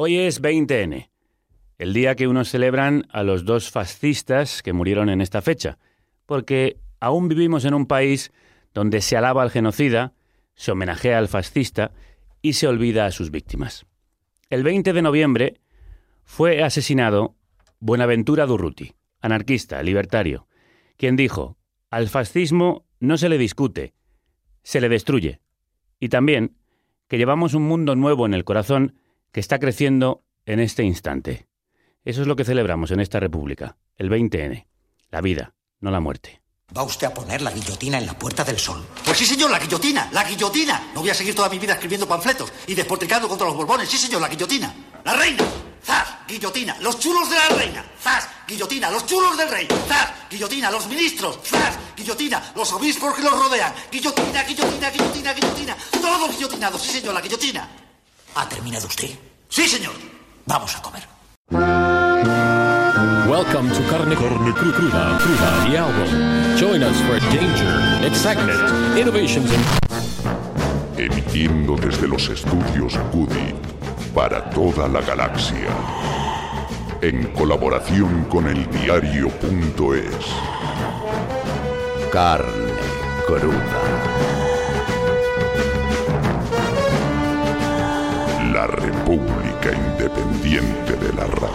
Hoy es 20N, el día que unos celebran a los dos fascistas que murieron en esta fecha, porque aún vivimos en un país donde se alaba al genocida, se homenajea al fascista y se olvida a sus víctimas. El 20 de noviembre fue asesinado Buenaventura Durruti, anarquista, libertario, quien dijo, al fascismo no se le discute, se le destruye. Y también que llevamos un mundo nuevo en el corazón que está creciendo en este instante. Eso es lo que celebramos en esta República, el 20N, la vida, no la muerte. ¿Va usted a poner la guillotina en la Puerta del Sol? Pues sí, señor, la guillotina, la guillotina. No voy a seguir toda mi vida escribiendo panfletos y despotricando contra los borbones. Sí, señor, la guillotina. La reina. ¡Zas! Guillotina. Los chulos de la reina. ¡Zas! Guillotina. Los chulos del rey. ¡Zas! Guillotina. Los ministros. ¡Zas! Guillotina. Los obispos que los rodean. Guillotina, guillotina, guillotina, guillotina. Todos guillotinados. Sí, señor, la guillotina. ¿Ha terminado usted? Sí, señor. Vamos a comer. Welcome to Carne, Carne Cru- Cruda, Cruda, the album. Join us for danger, excitement, innovations, and emitiendo desde los estudios Cudi para toda la galaxia. En colaboración con el diario.es. Carne cruda. La República Independiente de la Radio.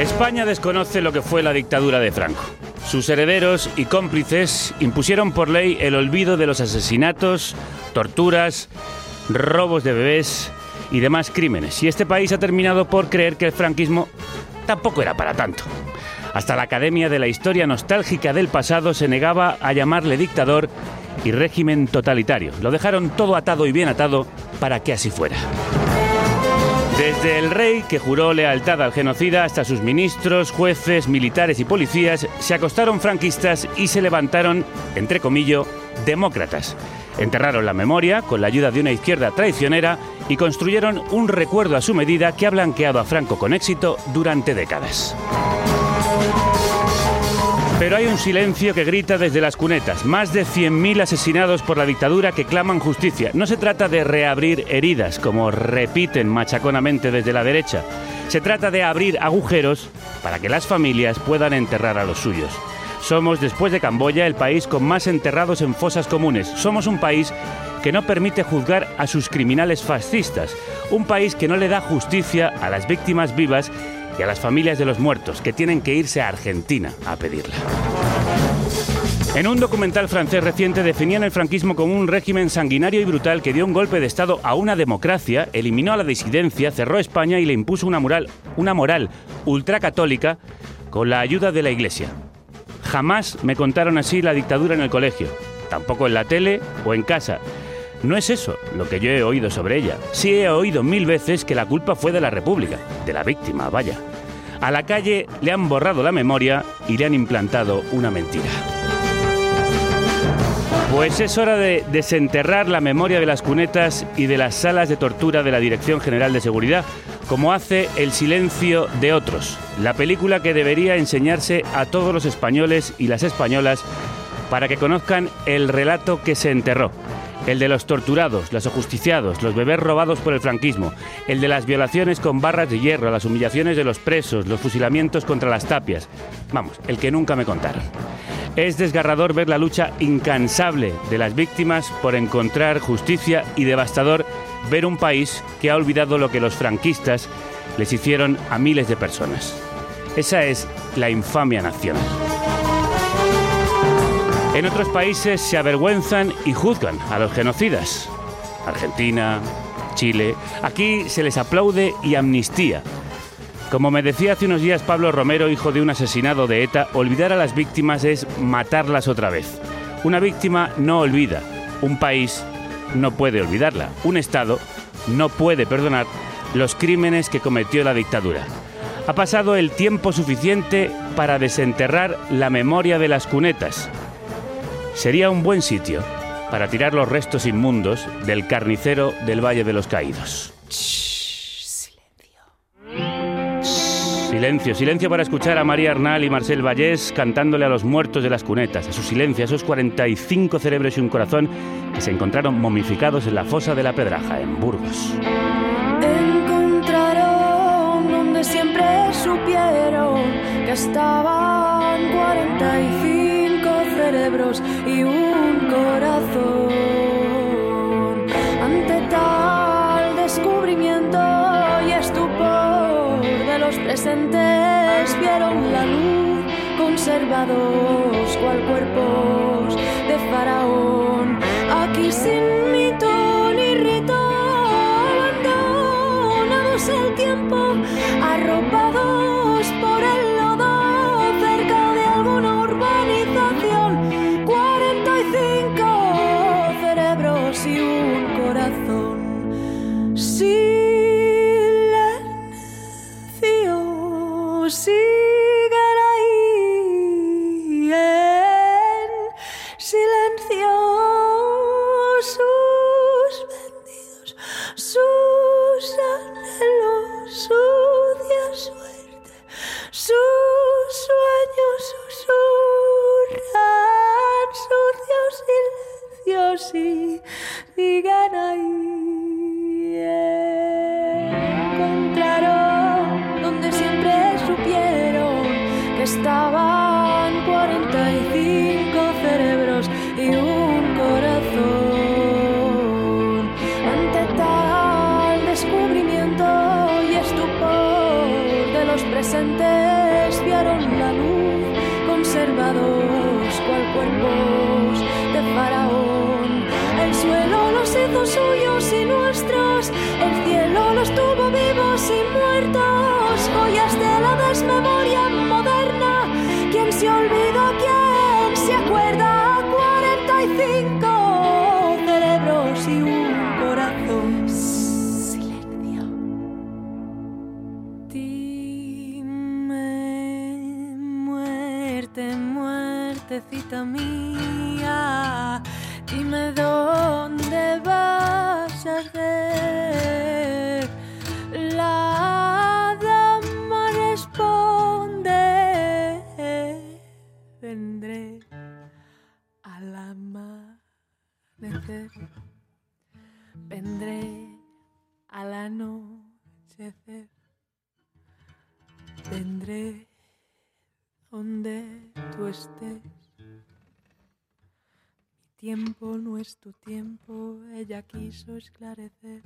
España desconoce lo que fue la dictadura de Franco. Sus herederos y cómplices impusieron por ley el olvido de los asesinatos, torturas, robos de bebés y demás crímenes. Y este país ha terminado por creer que el franquismo tampoco era para tanto. Hasta la Academia de la Historia Nostálgica del Pasado se negaba a llamarle dictador y régimen totalitario. Lo dejaron todo atado y bien atado para que así fuera. Desde el rey, que juró lealtad al genocida, hasta sus ministros, jueces, militares y policías, se acostaron franquistas y se levantaron, entre comillas, demócratas. Enterraron la memoria con la ayuda de una izquierda traicionera y construyeron un recuerdo a su medida que ha blanqueado a Franco con éxito durante décadas. Pero hay un silencio que grita desde las cunetas. Más de 100.000 asesinados por la dictadura que claman justicia. No se trata de reabrir heridas, como repiten machaconamente desde la derecha. Se trata de abrir agujeros para que las familias puedan enterrar a los suyos. Somos, después de Camboya, el país con más enterrados en fosas comunes. Somos un país que no permite juzgar a sus criminales fascistas. Un país que no le da justicia a las víctimas vivas a las familias de los muertos, que tienen que irse a Argentina a pedirla. En un documental francés reciente definían el franquismo como un régimen sanguinario y brutal que dio un golpe de Estado a una democracia, eliminó a la disidencia, cerró España y le impuso una una moral ultracatólica con la ayuda de la Iglesia. Jamás me contaron así la dictadura en el colegio, tampoco en la tele o en casa. No es eso lo que yo he oído sobre ella. Sí he oído mil veces que la culpa fue de la República, de la víctima, vaya. A la calle le han borrado la memoria y le han implantado una mentira. Pues es hora de desenterrar la memoria de las cunetas y de las salas de tortura de la Dirección General de Seguridad, como hace El silencio de otros, la película que debería enseñarse a todos los españoles y las españolas para que conozcan el relato que se enterró. El de los torturados, los ajusticiados, los bebés robados por el franquismo, el de las violaciones con barras de hierro, las humillaciones de los presos, los fusilamientos contra las tapias. Vamos, el que nunca me contaron. Es desgarrador ver la lucha incansable de las víctimas por encontrar justicia y devastador ver un país que ha olvidado lo que los franquistas les hicieron a miles de personas. Esa es la infamia nacional. En otros países se avergüenzan y juzgan a los genocidas. Argentina, Chile. Aquí se les aplaude y amnistía. Como me decía hace unos días Pablo Romero, hijo de un asesinado de ETA, olvidar a las víctimas es matarlas otra vez. Una víctima no olvida, un país no puede olvidarla, un Estado no puede perdonar los crímenes que cometió la dictadura. Ha pasado el tiempo suficiente para desenterrar la memoria de las cunetas. Sería un buen sitio para tirar los restos inmundos del carnicero del Valle de los Caídos. Silencio, silencio para escuchar a María Arnal y Marcel Vallés cantándole a los muertos de las cunetas, a su silencio, a esos 45 cerebros y un corazón que se encontraron momificados en la fosa de la Pedraja, en Burgos. Encontraron donde siempre supieron que estaban 45 y un corazón. Ante tal descubrimiento y estupor de los presentes vieron la luz conservados cual cuerpos de faraón aquí sin y muertos, joyas de la desmemoria moderna. ¿Quién se olvida? ¿Quién se acuerda? 45 cerebros y un corazón. Silencio. Dime, muerte, muertecita mía, dime dónde vendré al anochecer. Vendré donde tú estés. Mi tiempo no es tu tiempo, ella quiso esclarecer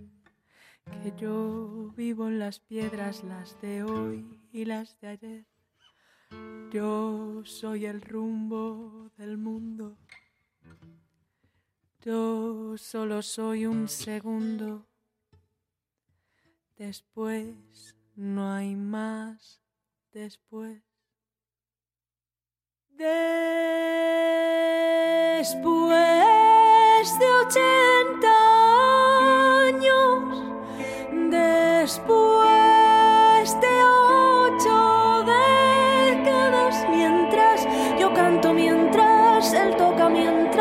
que yo vivo en las piedras, las de hoy y las de ayer. Yo soy el rumbo del mundo. Yo solo soy un segundo. Después no hay más después. Después de ochenta años, después de ocho décadas, mientras yo canto, mientras él toca, mientras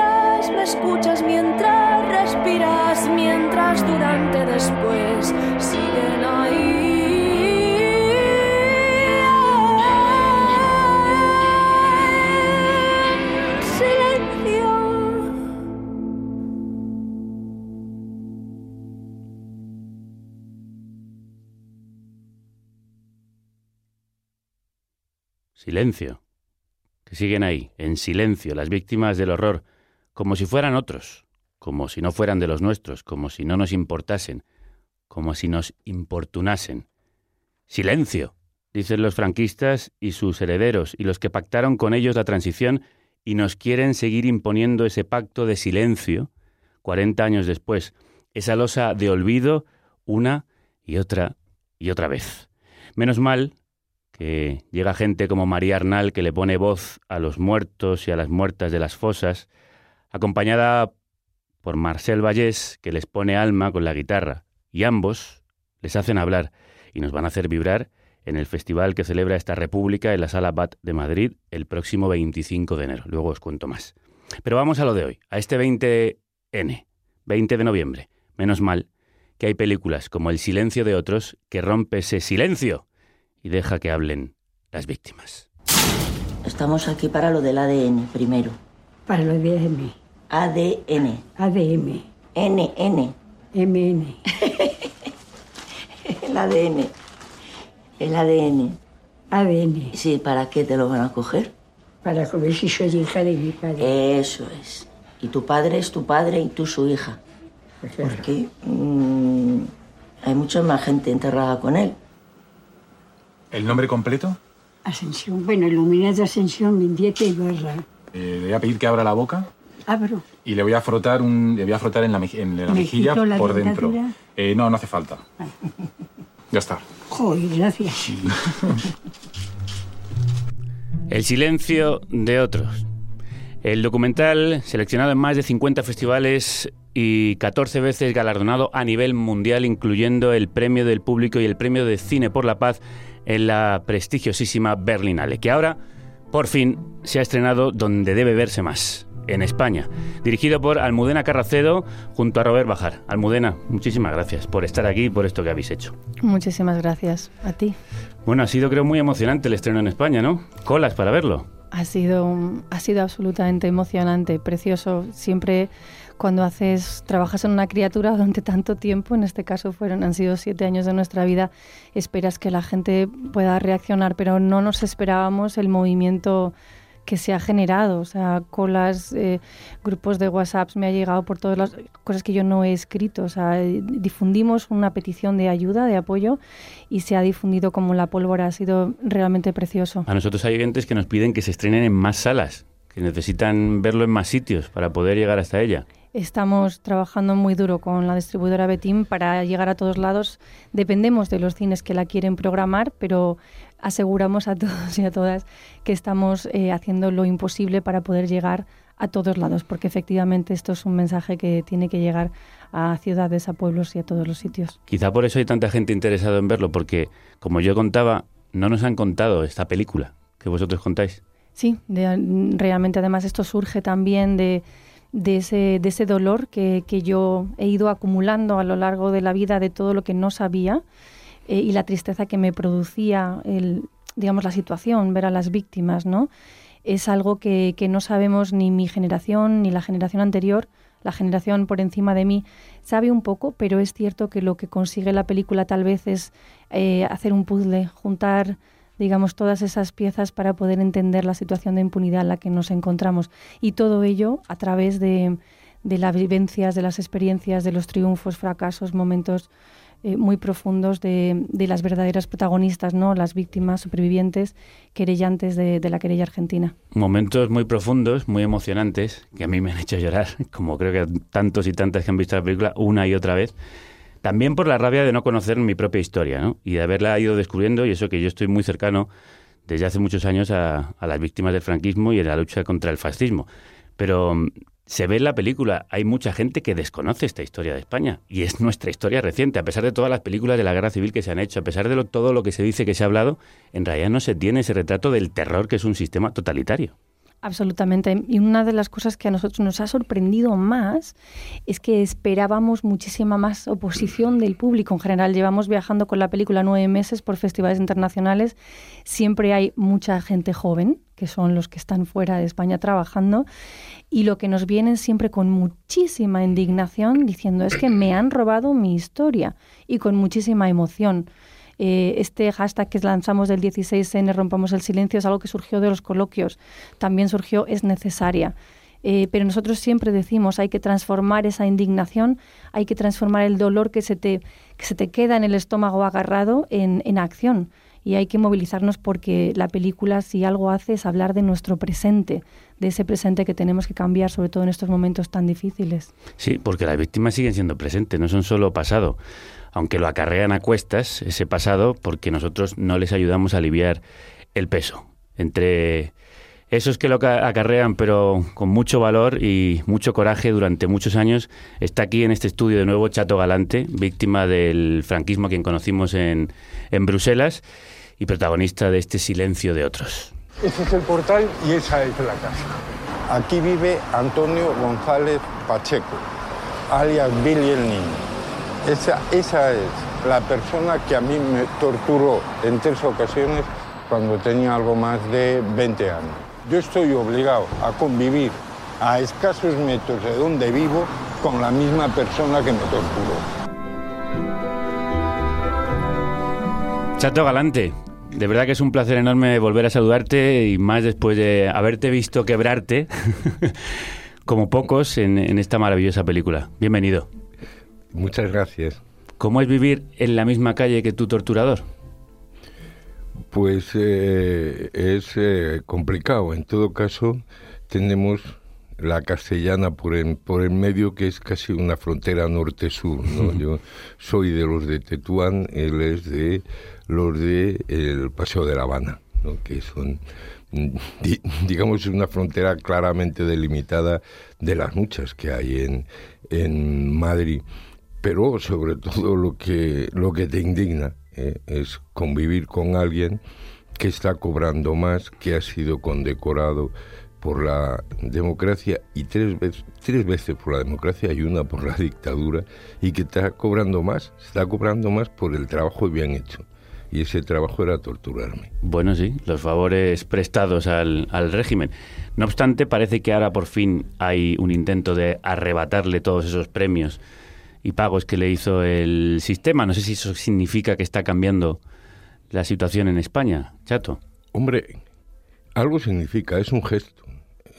me escuchas, mientras respiras, mientras durante después siguen ahí. Silencio. Que siguen ahí, en silencio, las víctimas del horror, como si fueran otros, como si no fueran de los nuestros, como si no nos importasen, como si nos importunasen. Silencio, dicen los franquistas y sus herederos, y los que pactaron con ellos la transición y nos quieren seguir imponiendo ese pacto de silencio, 40 años después, esa losa de olvido una y otra y otra vez. Menos mal que llega gente como María Arnal que le pone voz a los muertos y a las muertas de las fosas, acompañada por Marcel Vallés, que les pone alma con la guitarra, y ambos les hacen hablar y nos van a hacer vibrar en el festival que celebra esta república en la Sala BAT de Madrid el próximo 25 de enero. Luego os cuento más. Pero vamos a lo de hoy, a este 20N, 20 de noviembre. Menos mal que hay películas como El silencio de otros que rompe ese silencio y deja que hablen las víctimas. Estamos aquí para lo del ADN primero. Para lo de M. ADN. ADM. N, N. MN. El ADN. El ADN. ADN. Sí, ¿para qué te lo van a coger? Para ver si soy hija de mi padre. Eso es. Y tu padre es tu padre y tú su hija. Pues claro. Porque mm, hay mucha más gente enterrada con él. ¿El nombre completo? Ascensión. Bueno, iluminada Ascensión Mendieta Ibarra. Eh, le voy a pedir que abra la boca Abro. y le voy a frotar un, le voy a frotar en la, meji- en la ¿Me mejilla quito la por dentro. Eh, no, no hace falta. Ya está. Joder, gracias. El silencio de otros. El documental, seleccionado en más de 50 festivales y 14 veces galardonado a nivel mundial, incluyendo el premio del público y el premio de cine por la paz en la prestigiosísima Berlinale, que ahora, por fin, se ha estrenado donde debe verse más, en España. Dirigido por Almudena Carracedo junto a Robert Bajar. Almudena, muchísimas gracias por estar aquí y por esto que habéis hecho. Muchísimas gracias a ti. Bueno, ha sido creo muy emocionante el estreno en España, ¿no? Colas para verlo. Ha sido, ha sido absolutamente emocionante, precioso. Siempre cuando haces, trabajas en una criatura durante tanto tiempo, en este caso fueron, han sido siete años de nuestra vida, esperas que la gente pueda reaccionar, pero no nos esperábamos el movimiento que se ha generado, o sea, colas, eh, grupos de WhatsApps, me ha llegado por todas las cosas que yo no he escrito, o sea, eh, difundimos una petición de ayuda, de apoyo, y se ha difundido como la pólvora, ha sido realmente precioso. A nosotros hay oyentes que nos piden que se estrenen en más salas, que necesitan verlo en más sitios para poder llegar hasta ella. Estamos trabajando muy duro con la distribuidora Betim para llegar a todos lados. Dependemos de los cines que la quieren programar, pero aseguramos a todos y a todas que estamos eh, haciendo lo imposible para poder llegar a todos lados, porque efectivamente esto es un mensaje que tiene que llegar a ciudades, a pueblos y a todos los sitios. Quizá por eso hay tanta gente interesada en verlo, porque, como yo contaba, no nos han contado esta película que vosotros contáis. Sí, de- realmente además esto surge también de, de, ese, de ese dolor que, que yo he ido acumulando a lo largo de la vida de todo lo que no sabía eh, y la tristeza que me producía el, digamos, la situación, ver a las víctimas, ¿no? Es algo que, que no sabemos ni mi generación ni la generación anterior, la generación por encima de mí sabe un poco, pero es cierto que lo que consigue la película tal vez es eh, hacer un puzzle, juntar digamos, todas esas piezas para poder entender la situación de impunidad en la que nos encontramos. Y todo ello a través de, de las vivencias, de las experiencias, de los triunfos, fracasos, momentos eh, muy profundos de, de las verdaderas protagonistas, ¿no? las víctimas supervivientes, querellantes de, de la querella argentina. Momentos muy profundos, muy emocionantes, que a mí me han hecho llorar, como creo que tantos y tantas que han visto la película una y otra vez. También por la rabia de no conocer mi propia historia, ¿no? Y de haberla ido descubriendo, y eso que yo estoy muy cercano desde hace muchos años a, a las víctimas del franquismo y en la lucha contra el fascismo. Pero se ve en la película, hay mucha gente que desconoce esta historia de España, y es nuestra historia reciente, a pesar de todas las películas de la guerra civil que se han hecho, a pesar de lo- todo lo que se dice que se ha hablado, en realidad no se tiene ese retrato del terror que es un sistema totalitario. Absolutamente. Y una de las cosas que a nosotros nos ha sorprendido más es que esperábamos muchísima más oposición del público. En general, llevamos viajando con la película nueve meses por festivales internacionales. Siempre hay mucha gente joven, que son los que están fuera de España trabajando, y lo que nos vienen siempre con muchísima indignación diciendo es que me han robado mi historia y con muchísima emoción. Eh, este hashtag que lanzamos del 16N, Rompamos el Silencio, es algo que surgió de los coloquios. También surgió, es necesaria. Eh, pero nosotros siempre decimos, hay que transformar esa indignación, hay que transformar el dolor que se te, que se te queda en el estómago agarrado en, en acción. Y hay que movilizarnos porque la película, si algo hace, es hablar de nuestro presente, de ese presente que tenemos que cambiar, sobre todo en estos momentos tan difíciles. Sí, porque las víctimas siguen siendo presentes, no son solo pasado, aunque lo acarrean a cuestas ese pasado porque nosotros no les ayudamos a aliviar el peso. Entre esos que lo ca- acarrean pero con mucho valor y mucho coraje durante muchos años, está aquí en este estudio de nuevo Chato Galante, víctima del franquismo a quien conocimos en, en Bruselas y protagonista de este silencio de otros. Ese es el portal y esa es la casa. Aquí vive Antonio González Pacheco, alias Billy el Niño. Esa, es la persona que a mí me torturó en tres ocasiones cuando tenía algo más de 20 años. Yo estoy obligado a convivir a escasos metros de donde vivo con la misma persona que me torturó. Chato Galante, de verdad que es un placer enorme volver a saludarte y más después de haberte visto quebrarte como pocos en esta maravillosa película. Bienvenido. Muchas gracias. ¿Cómo es vivir en la misma calle que tu torturador? Pues eh, es eh, complicado. En todo caso, tenemos la castellana por en, por el medio, que es casi una frontera norte-sur. ¿no? Yo soy de los de Tetuán, él es de los de el Paseo de la Habana, ¿no? que son, di- digamos, una frontera claramente delimitada de las muchas que hay en, en Madrid. Pero sobre todo lo que, lo que te indigna ¿eh? es convivir con alguien que está cobrando más, que ha sido condecorado por la democracia y tres veces, tres veces por la democracia y una por la dictadura y que está cobrando más, está cobrando más por el trabajo bien hecho. Y ese trabajo era torturarme. Bueno, sí, los favores prestados al, al régimen. No obstante, parece que ahora por fin hay un intento de arrebatarle todos esos premios y pagos que le hizo el sistema. No sé si eso significa que está cambiando la situación en España, Chato. Hombre, algo significa, es un gesto.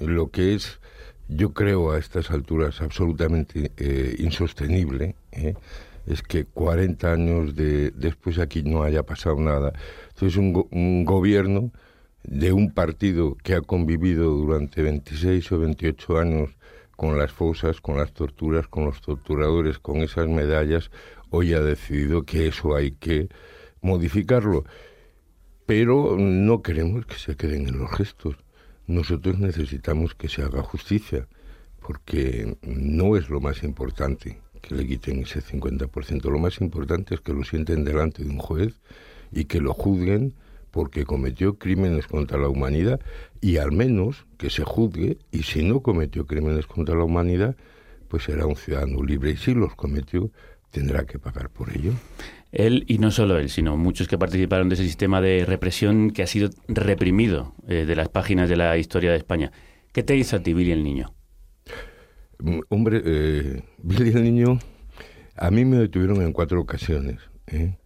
Lo que es, yo creo a estas alturas, absolutamente eh, insostenible, ¿eh? es que 40 años de, después aquí no haya pasado nada. Entonces, un, go- un gobierno de un partido que ha convivido durante 26 o 28 años con las fosas, con las torturas, con los torturadores, con esas medallas, hoy ha decidido que eso hay que modificarlo. Pero no queremos que se queden en los gestos. Nosotros necesitamos que se haga justicia, porque no es lo más importante que le quiten ese 50%. Lo más importante es que lo sienten delante de un juez y que lo juzguen porque cometió crímenes contra la humanidad y al menos que se juzgue y si no cometió crímenes contra la humanidad, pues será un ciudadano libre y si los cometió tendrá que pagar por ello. Él, y no solo él, sino muchos que participaron de ese sistema de represión que ha sido reprimido eh, de las páginas de la historia de España. ¿Qué te hizo a ti, Billy el Niño? Mm, Hombre, eh, Billy el Niño, a mí me detuvieron en cuatro ocasiones. ¿eh?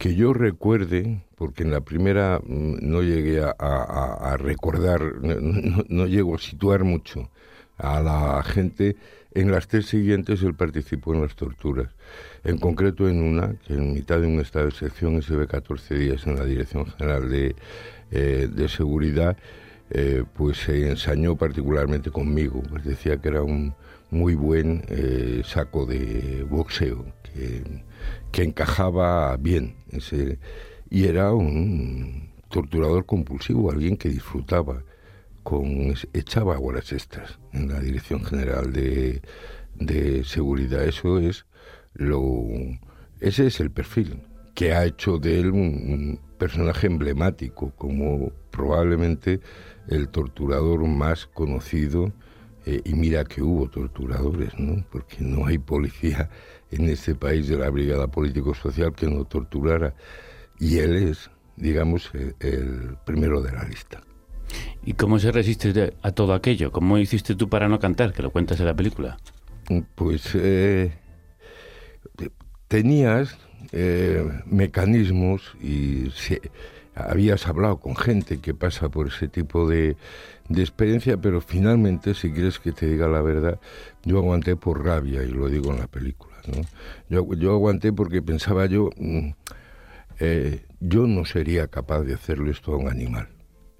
Que yo recuerde, porque en la primera mm, no llegué a, recordar, no, llego a situar mucho a la gente. En las tres siguientes él participó en las torturas. En concreto en una, que en mitad de un estado de excepción, se ve 14 días en la Dirección General de, eh, de Seguridad, eh, pues se ensañó particularmente conmigo, pues decía que era un muy buen eh, saco de boxeo, que, que encajaba bien, ese, y era un torturador compulsivo, alguien que disfrutaba, con, echaba horas extras en la Dirección General de, de Seguridad. Eso es lo, ese es el perfil que ha hecho de él un personaje emblemático, como probablemente el torturador más conocido, eh, y mira que hubo torturadores, ¿no? Porque no hay policía en este país de la Brigada Político-Social que no torturara. Y él es, digamos, el, el primero de la lista. ¿Y cómo se resiste a todo aquello? ¿Cómo hiciste tú para no cantar? Que lo cuentas en la película. Pues eh, te- tenías eh, mecanismos y se- habías hablado con gente que pasa por ese tipo de, de experiencia, pero finalmente, si quieres que te diga la verdad, yo aguanté por rabia, y lo digo en la película. ¿no? Yo, yo aguanté porque pensaba yo, mm, eh, yo no sería capaz de hacerle esto a un animal.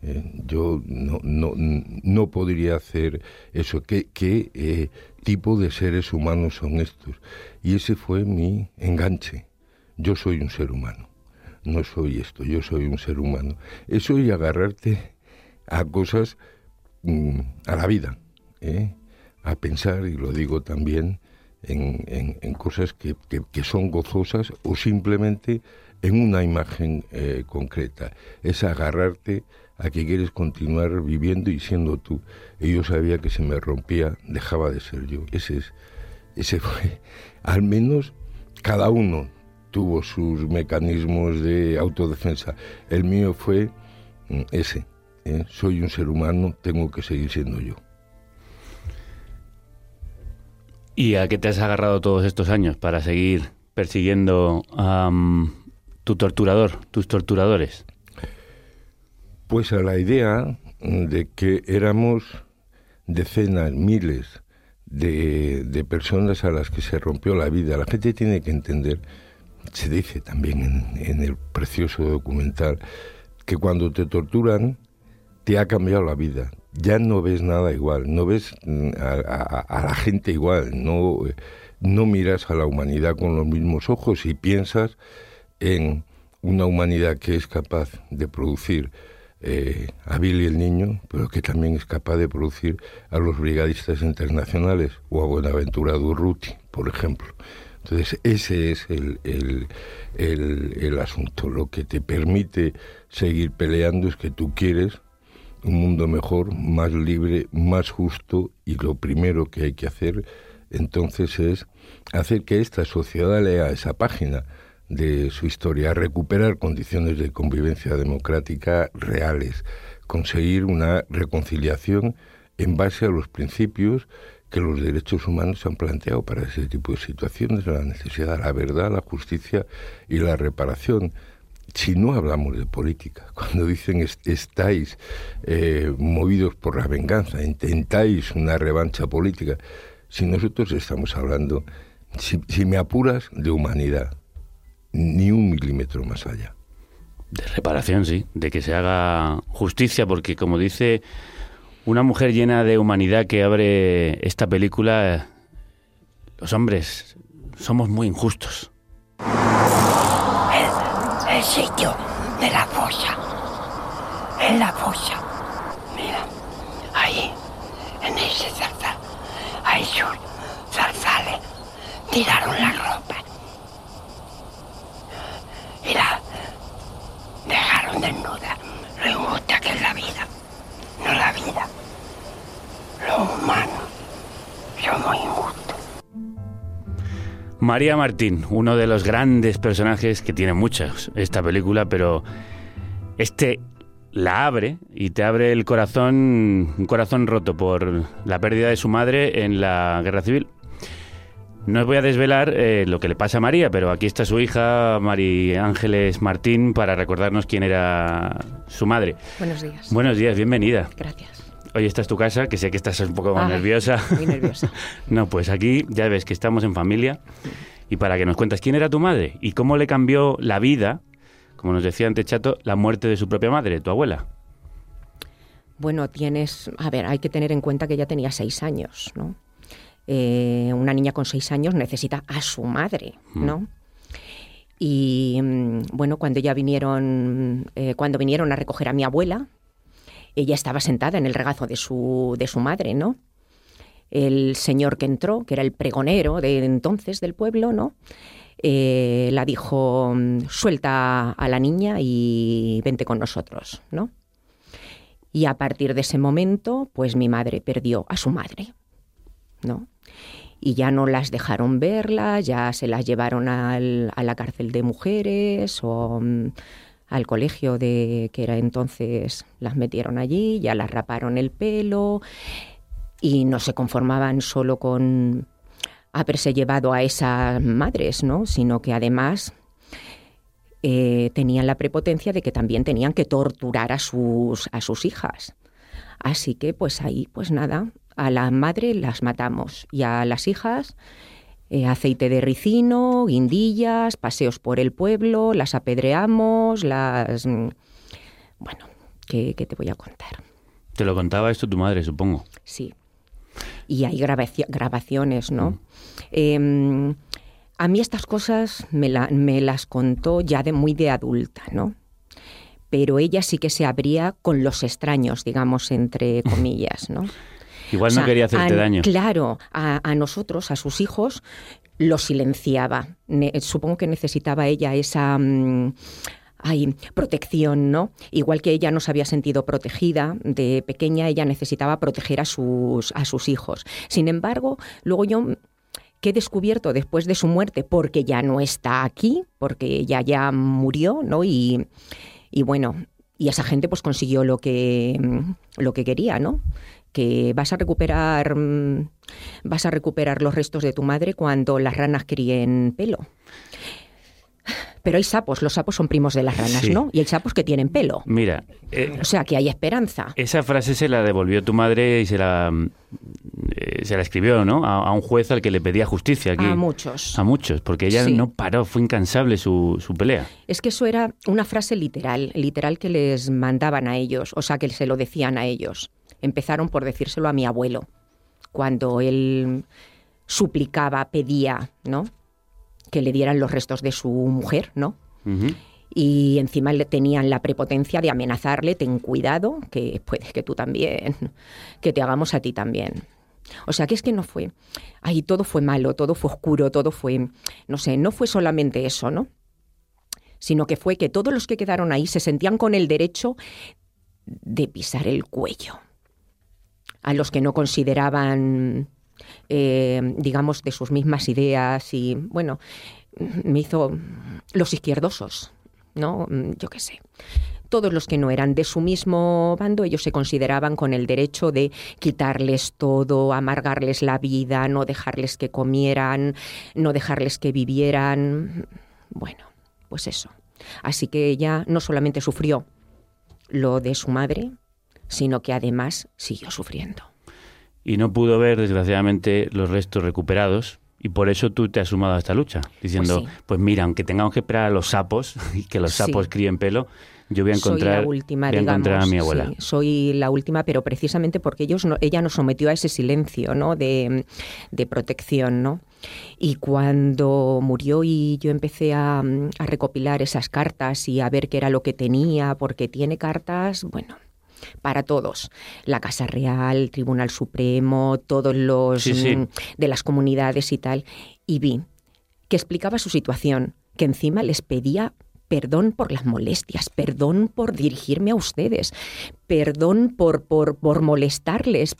¿eh? Yo no, no, no podría hacer eso. ¿Qué, qué eh, tipo de seres humanos son estos? Y ese fue mi enganche. Yo soy un ser humano. No soy esto, yo soy un ser humano. Eso y agarrarte a cosas, mm, a la vida, ¿eh? a pensar, y lo digo también, en, cosas que, son gozosas o simplemente en una imagen eh, concreta. Es agarrarte a que quieres continuar viviendo y siendo tú. Y yo sabía que si me rompía, dejaba de ser yo. Ese, es, ese fue, al menos cada uno tuvo sus mecanismos de autodefensa. El mío fue mm, ese. ¿Eh? Soy un ser humano, tengo que seguir siendo yo. ¿Y a qué te has agarrado todos estos años para seguir persiguiendo a tu torturador, tus torturadores? Pues a la idea de que éramos decenas, miles de, personas a las que se rompió la vida. La gente tiene que entender, se dice también en, en el precioso documental, que cuando te torturan te ha cambiado la vida. Ya no ves nada igual, no ves mm, a, la gente igual, no, no miras a la humanidad con los mismos ojos y piensas en una humanidad que es capaz de producir eh, a Billy el Niño, pero que también es capaz de producir a los brigadistas internacionales o a Buenaventura Durruti, por ejemplo. Entonces, ese es el, el, el, asunto. Lo que te permite seguir peleando es que tú quieres un mundo mejor, más libre, más justo, y lo primero que hay que hacer entonces es hacer que esta sociedad lea esa página de su historia, recuperar condiciones de convivencia democrática reales, conseguir una reconciliación en base a los principios que los derechos humanos han planteado para ese tipo de situaciones, la necesidad de la verdad, la justicia y la reparación. Si no hablamos de política, cuando dicen estáis eh, movidos por la venganza, intentáis una revancha política, si nosotros estamos hablando, si me apuras, de humanidad, ni un milímetro más allá. De reparación, sí, de que se haga justicia, porque como dice una mujer llena de humanidad que abre esta película, los hombres somos muy injustos. El, sitio de la fosa. En la fosa. Mira, ahí, en ese zarzal, ahí sus zarzales tiraron la ropa y la dejaron desnuda. Lo injusta que es la vida, no la vida. Los humanos somos injustos. María Martín, uno de los grandes personajes que tiene muchos esta película, pero este la abre y te abre el corazón, un corazón roto por la pérdida de su madre en la guerra civil. No os voy a desvelar eh, lo que le pasa a María, pero aquí está su hija, María Ángeles Martín, para recordarnos quién era su madre. Buenos días. Buenos días, bienvenida. Gracias. Hoy esta es tu casa, que sé que estás un poco nerviosa. Muy nerviosa. no, pues aquí ya ves que estamos en familia. Y para que nos cuentes quién era tu madre y cómo le cambió la vida, como nos decía antes Chato, la muerte de su propia madre, tu abuela. Bueno, tienes, a ver, hay que tener en cuenta que ella tenía seis años, ¿no? Eh, una niña con seis años necesita a su madre, mm. ¿no? Y mm, bueno, cuando ya vinieron, eh, cuando vinieron a recoger a mi abuela, ella estaba sentada en el regazo de su, de su madre, ¿no? El señor que entró, que era el pregonero de entonces del pueblo, ¿no? Eh, la dijo, mm, suelta a la niña y vente con nosotros, ¿no? Y a partir de ese momento, pues mi madre perdió a su madre, ¿no? y ya no las dejaron verla, ya se las llevaron a la cárcel de mujeres o mm, al colegio de que era entonces las metieron allí, ya las raparon el pelo y no se conformaban solo con haberse llevado a esas madres, ¿no? sino que además eh, tenían la prepotencia de que también tenían que torturar a sus, a sus hijas. Así que pues ahí, pues nada, a la madre las matamos y a las hijas eh, aceite de ricino, guindillas, paseos por el pueblo, las apedreamos, las... Mm, bueno, ¿qué, te voy a contar? Te lo contaba esto tu madre, supongo. Sí. Y hay grabaciones, ¿no? Mm. Em, a mí estas cosas me, me, las contó ya de muy de adulta, ¿no? Pero ella sí que se abría con los extraños, digamos, entre comillas, ¿no? Igual no quería hacerte daño. Claro, a, nosotros, a sus hijos, lo silenciaba. supongo que necesitaba ella esa... Mm, protección, ¿no? Igual que ella no se había sentido protegida de pequeña, ella necesitaba proteger a sus, a sus hijos. Sin embargo, luego yo que he descubierto después de su muerte, porque ya no está aquí, porque ella ya murió, ¿no? Y, y bueno, y esa gente pues consiguió lo que, lo que quería, ¿no? Que vas a recuperar mm, vas a recuperar los restos de tu madre cuando las ranas críen pelo. Pero hay sapos, los sapos son primos de las ranas, Sí. ¿no? Y hay sapos que tienen pelo. Mira, eh, O sea que hay esperanza. esa frase se la devolvió tu madre y se la, eh, se la escribió, ¿no? A, a un juez al que le pedía justicia aquí. A muchos. A muchos, porque ella Sí. no paró, fue incansable su, su pelea. Es que eso era una frase literal, literal que les mandaban a ellos, o sea, que se lo decían a ellos. Empezaron por decírselo a mi abuelo, cuando él suplicaba, pedía, ¿no? Que le dieran los restos de su mujer, ¿no? Y encima le tenían la prepotencia de amenazarle, ten cuidado, que puede que tú también, que te hagamos a ti también. O sea, que es que no fue, ahí todo fue malo, todo fue oscuro, todo fue, no sé, no fue solamente eso, ¿no? Sino que fue que todos los que quedaron ahí se sentían con el derecho de pisar el cuello. A los que no consideraban, eh, digamos, de sus mismas ideas y, bueno, me hizo los izquierdosos, ¿no? Yo qué sé. Todos los que no eran de su mismo bando, ellos se consideraban con el derecho de quitarles todo, amargarles la vida, no dejarles que comieran, no dejarles que vivieran. Bueno, pues eso. Así que ella no solamente sufrió lo de su madre, sino que además siguió sufriendo. Y no pudo ver, desgraciadamente, los restos recuperados. Y por eso tú te has sumado a esta lucha, diciendo, Pues pues, sí. mira, aunque tengamos que esperar a los sapos y que los Sí. sapos críen pelo, yo voy a encontrar, soy la última, voy a digamos. encontrar a mi abuela. sí, soy la última, pero precisamente porque ellos no- ella nos sometió a ese silencio, ¿no? De, de protección, ¿no? Y cuando murió y yo empecé a, a recopilar esas cartas y a ver qué era lo que tenía, porque tiene cartas, bueno, para todos. La Casa Real, Tribunal Supremo, todos los Sí, sí. mm, de las comunidades y tal. Y vi que explicaba su situación, que encima les pedía perdón por las molestias, perdón por dirigirme a ustedes, perdón por, por, por molestarles,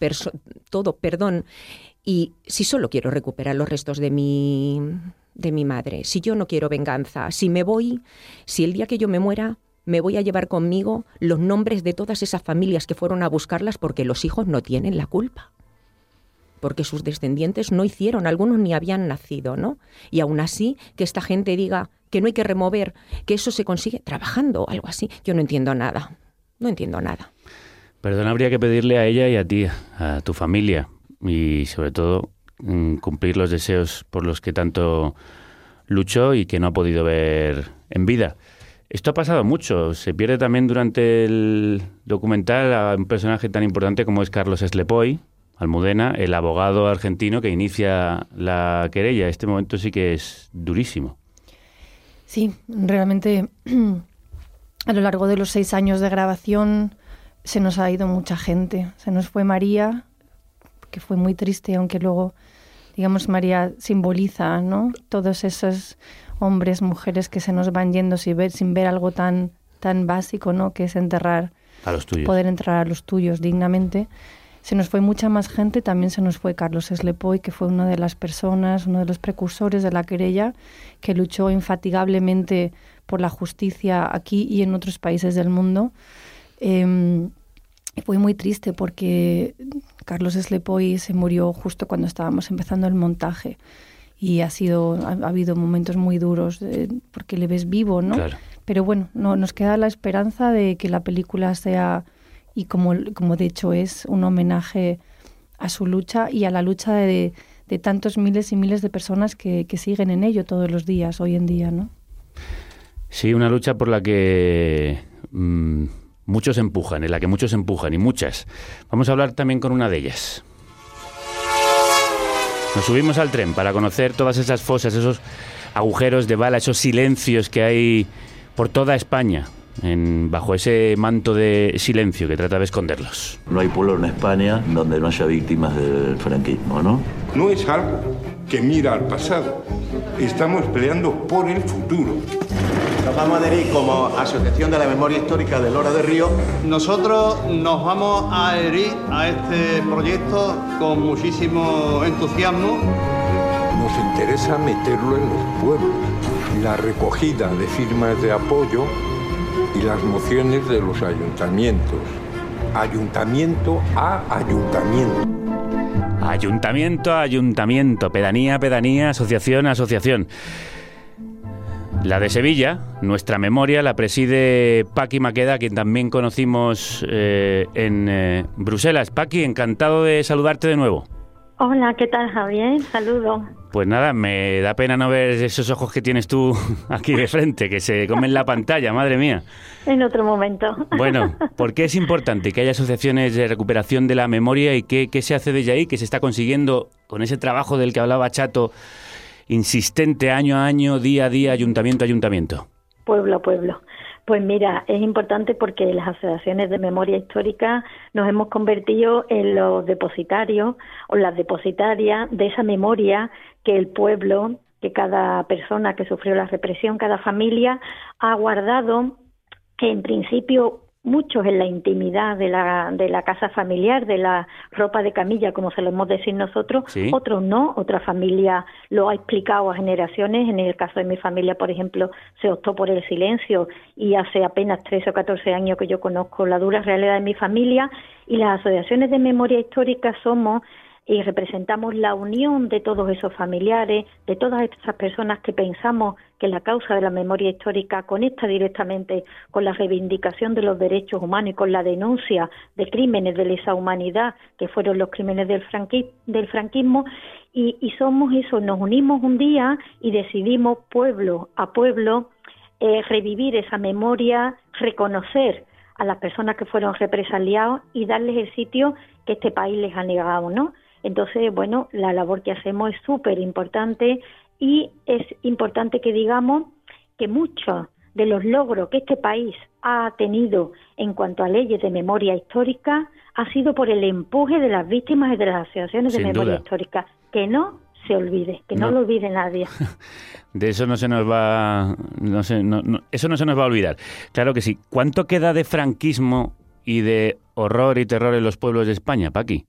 todo, perdón. Y si solo quiero recuperar los restos de mi, de mi madre, si yo no quiero venganza, si me voy, si el día que yo me muera me voy a llevar conmigo los nombres de todas esas familias que fueron a buscarlas porque los hijos no tienen la culpa. Porque sus descendientes no hicieron, algunos ni habían nacido, ¿no? Y aún así, que esta gente diga que no hay que remover, que eso se consigue trabajando o algo así. Yo no entiendo nada. No entiendo nada. Perdón, habría que pedirle a ella y a ti, a tu familia, y sobre todo mm, cumplir los deseos por los que tanto luchó y que no ha podido ver en vida. Esto ha pasado mucho. Se pierde también durante el documental a un personaje tan importante como es Carlos Eslepoy, Almudena, el abogado argentino que inicia la querella. Este momento sí que es durísimo. Sí, realmente a lo largo de los seis años de grabación se nos ha ido mucha gente. Se nos fue María, que fue muy triste, aunque luego, digamos, María simboliza, ¿no? Todos esos hombres, mujeres que se nos van yendo sin ver, sin ver algo tan, tan básico, ¿no? Que es enterrar, A los tuyos. poder entrar a los tuyos dignamente. Se nos fue mucha más gente, también se nos fue Carlos Eslepoy, que fue una de las personas, uno de los precursores de la querella, que luchó infatigablemente por la justicia aquí y en otros países del mundo. Eh, y fue muy triste porque Carlos Eslepoy se murió justo cuando estábamos empezando el montaje y ha sido ha, ha habido momentos muy duros eh, porque le ves vivo, ¿no? Claro. Pero bueno, no, nos queda la esperanza de que la película sea y como, como de hecho es un homenaje a su lucha y a la lucha de, de tantos miles y miles de personas que, que siguen en ello todos los días, hoy en día, ¿no? Sí, una lucha por la que mm, muchos empujan, en la que muchos empujan y muchas. Vamos a hablar también con una de ellas. Nos subimos al tren para conocer todas esas fosas, esos agujeros de bala, esos silencios que hay por toda España, en- bajo ese manto de silencio que trata de esconderlos. No hay pueblo en España donde no haya víctimas del franquismo, ¿no? No es algo que mira al pasado. Estamos peleando por el futuro. Nos vamos a adherir como Asociación de la Memoria Histórica de Lora de Río. Nosotros nos vamos a adherir a este proyecto con muchísimo entusiasmo. nos interesa meterlo en los pueblos. La recogida de firmas de apoyo y las mociones de los ayuntamientos. Ayuntamiento a ayuntamiento. Ayuntamiento a ayuntamiento, pedanía a pedanía, asociación a asociación. La de Sevilla, nuestra memoria, la preside Paqui Maqueda, quien también conocimos eh, en eh, Bruselas. Paqui, encantado de saludarte de nuevo. Hola, ¿qué tal Javier? Saludos. Pues nada, me da pena no ver esos ojos que tienes tú aquí de frente, que se comen la pantalla, madre mía. En otro momento. Bueno, ¿por qué es importante que haya asociaciones de recuperación de la memoria y qué, qué se hace desde ahí, qué se está consiguiendo con ese trabajo del que hablaba Chato, insistente año a año, día a día, ayuntamiento a ayuntamiento? Pueblo a pueblo. Pues mira, es importante porque las asociaciones de memoria histórica nos hemos convertido en los depositarios o las depositarias de esa memoria que el pueblo, que cada persona que sufrió la represión, cada familia ha guardado, que en principio muchos en la intimidad de la, de la casa familiar, de la ropa de camilla, como solemos decir nosotros, otros no, otra familia lo ha explicado a generaciones, en el caso de mi familia, por ejemplo, se optó por el silencio y hace apenas 13 o 14 años que yo conozco la dura realidad de mi familia y las asociaciones de memoria histórica somos y representamos la unión de todos esos familiares, de todas esas personas que pensamos que la causa de la memoria histórica conecta directamente con la reivindicación de los derechos humanos y con la denuncia de crímenes de lesa humanidad, que fueron los crímenes del, franquismo, y, y somos eso, nos unimos un día y decidimos pueblo a pueblo eh, revivir esa memoria, reconocer a las personas que fueron represaliados y darles el sitio que este país les ha negado, ¿no? Entonces, bueno, la labor que hacemos es súper importante y es importante que digamos que muchos de los logros que este país ha tenido en cuanto a leyes de memoria histórica ha sido por el empuje de las víctimas y de las asociaciones de memoria histórica. Que no se olvide, que no, lo olvide nadie. De eso no se nos va, no eso no se nos va a olvidar. Claro que sí. ¿Cuánto queda de franquismo y de horror y terror en los pueblos de España, Paqui?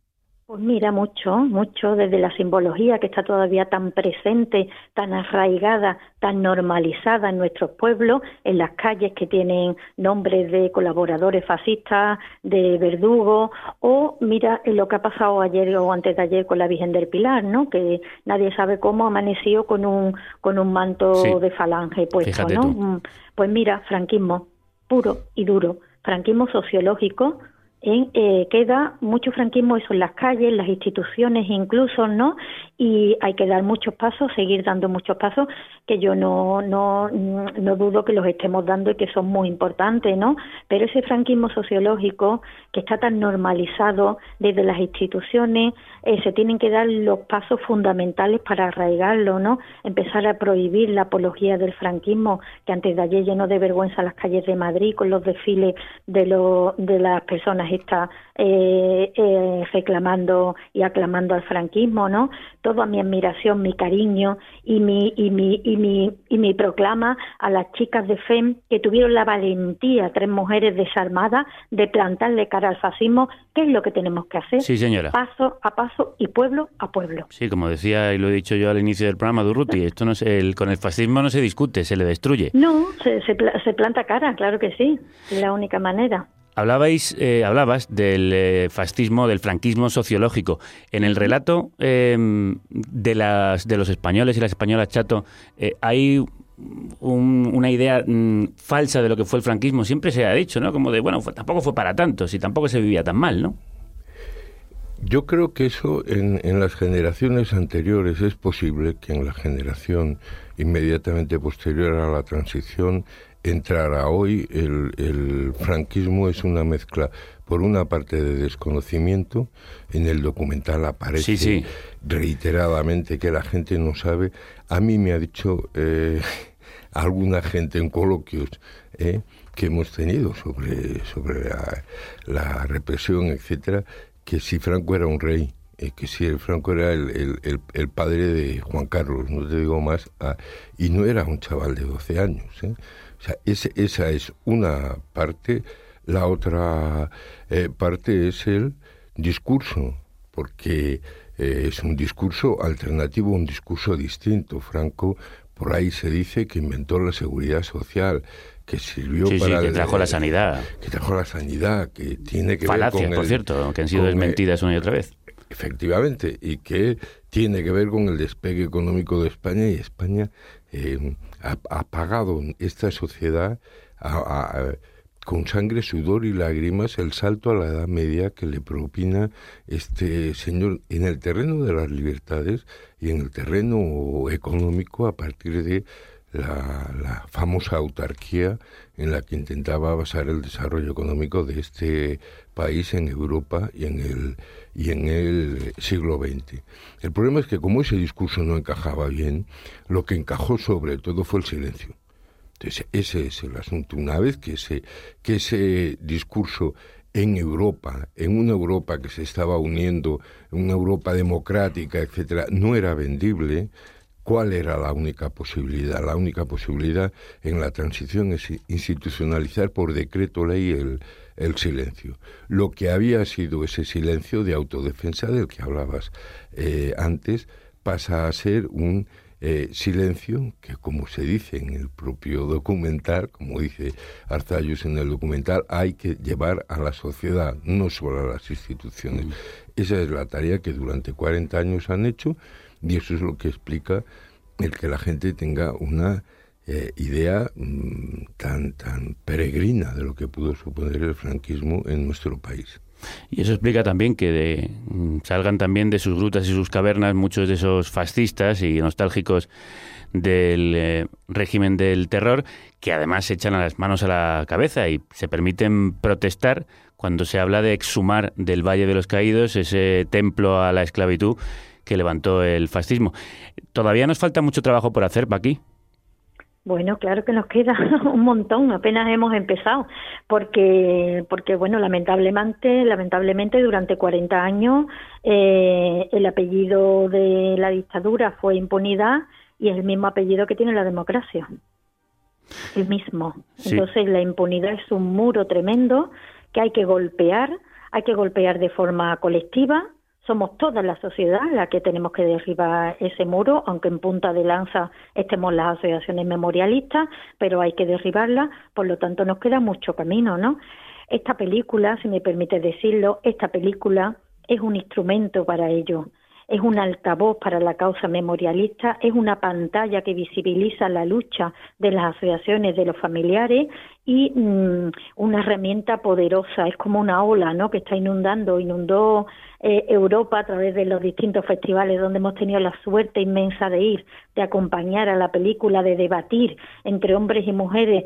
Pues mira, mucho, mucho, desde la simbología que está todavía tan presente, tan arraigada, tan normalizada en nuestros pueblos, en las calles que tienen nombres de colaboradores fascistas, de verdugos, o mira lo que ha pasado ayer o antes de ayer con la Virgen del Pilar, ¿no? Que nadie sabe cómo amaneció con un, con un manto de falange puesto, ¿no? Mm, pues mira, franquismo puro y duro, franquismo sociológico, eh, queda mucho franquismo eso en las calles, en las instituciones incluso, ¿no? Y hay que dar muchos pasos, seguir dando muchos pasos, que yo no, no, no dudo que los estemos dando y que son muy importantes, ¿no? Pero ese franquismo sociológico que está tan normalizado desde las instituciones, eh, se tienen que dar los pasos fundamentales para arraigarlo, ¿no? Empezar a prohibir la apología del franquismo, que antes de ayer llenó de vergüenza las calles de Madrid con los desfiles de, lo, de las personas está eh, eh, reclamando y aclamando al franquismo, ¿no? Toda mi admiración, mi cariño y mi, y mi, y mi, y mi proclama a las chicas de FEM que tuvieron la valentía, tres mujeres desarmadas, de plantarle cara al fascismo, ¿qué es lo que tenemos que hacer? Sí, señora. Paso a paso y pueblo a pueblo. Sí, como decía y lo he dicho yo al inicio del programa, Durruti, esto no es el, con el fascismo no se discute, se le destruye. No, se, se, se planta cara, claro que sí, es la única manera. Hablabais, eh, hablabas del eh, fascismo, del franquismo sociológico. En el relato em, de, las, de los españoles y las españolas, Chato, eh, hay una idea mm, falsa de lo que fue el franquismo. Siempre se ha dicho, ¿no? Como de, bueno, tampoco fue para tanto, si tampoco se vivía tan mal, ¿no? Yo creo que eso en, en las generaciones anteriores es posible que en la generación inmediatamente posterior a la transición entrará hoy. El, franquismo es una mezcla, por una parte, de desconocimiento. En el documental aparece reiteradamente que la gente no sabe. A mí me ha dicho eh, alguna gente en coloquios eh, que hemos tenido sobre, sobre la, represión, etcétera, que si Franco era un rey. Eh, que si el Franco era el, el, padre de Juan Carlos, no te digo más, ah, y no era un chaval de 12 años. ¿eh? O sea, esa es una parte. La otra eh, parte es el discurso, porque eh, es un discurso alternativo, un discurso distinto. Franco, por ahí se dice que inventó la seguridad social, que sirvió Sí, sí, para... que el- trajo la sanidad. Que trajo la sanidad, que tiene que Falacias, ver con por el- cierto, que han sido el- desmentidas una y otra vez. Efectivamente, y que tiene que ver con el despegue económico de España y España eh, ha, ha pagado esta sociedad a- con sangre, sudor y lágrimas el salto a la Edad Media que le propina este señor en el terreno de las libertades y en el terreno económico a partir de la famosa autarquía en la que intentaba basar el desarrollo económico de este país en Europa y en el y en el siglo XX. El problema es que como ese discurso no encajaba bien, lo que encajó sobre todo fue el silencio. Entonces, ese es el asunto. Una vez que ese, que ese discurso en Europa, en una Europa que se estaba uniendo, en una Europa democrática, etcétera, no era vendible, ¿cuál era la única posibilidad? La única posibilidad en la transición es institucionalizar por decreto ley el, el silencio. Lo que había sido ese silencio de autodefensa del que hablabas eh, antes pasa a ser un eh, silencio que, como se dice en el propio documental, como dice Arzayus en el documental, hay que llevar a la sociedad, no solo a las instituciones. Esa es la tarea que durante 40 años han hecho y eso es lo que explica el que la gente tenga una eh, idea mm, tan, tan peregrina de lo que pudo suponer el franquismo en nuestro país. Y eso explica también que de- mm, salgan también de sus grutas y sus cavernas muchos de esos fascistas y nostálgicos del eh, régimen del terror, que además se echan a las manos a la cabeza y se permiten protestar cuando se habla de exhumar del Valle de los Caídos ese templo a la esclavitud que levantó el fascismo. Todavía nos falta mucho trabajo por hacer, Paqui. Bueno, claro que nos queda un montón, apenas hemos empezado, porque, porque bueno, lamentablemente, lamentablemente durante 40 años eh, el apellido de la dictadura fue impunidad y es el mismo apellido que tiene la democracia, el mismo. Sí. Entonces la impunidad es un muro tremendo que hay que golpear, hay que golpear de forma colectiva. Somos toda la sociedad la que tenemos que derribar ese muro, aunque en punta de lanza estemos las asociaciones memorialistas, pero hay que derribarla, por lo tanto nos queda mucho camino, ¿no? Esta película, si me permite decirlo, esta película es un instrumento para ello, es un altavoz para la causa memorialista, es una pantalla que visibiliza la lucha de las asociaciones de los familiares y mm, una herramienta poderosa, es como una ola ¿no? que está inundando, inundó eh, Europa a través de los distintos festivales donde hemos tenido la suerte inmensa de ir, de acompañar a la película, de debatir entre hombres y mujeres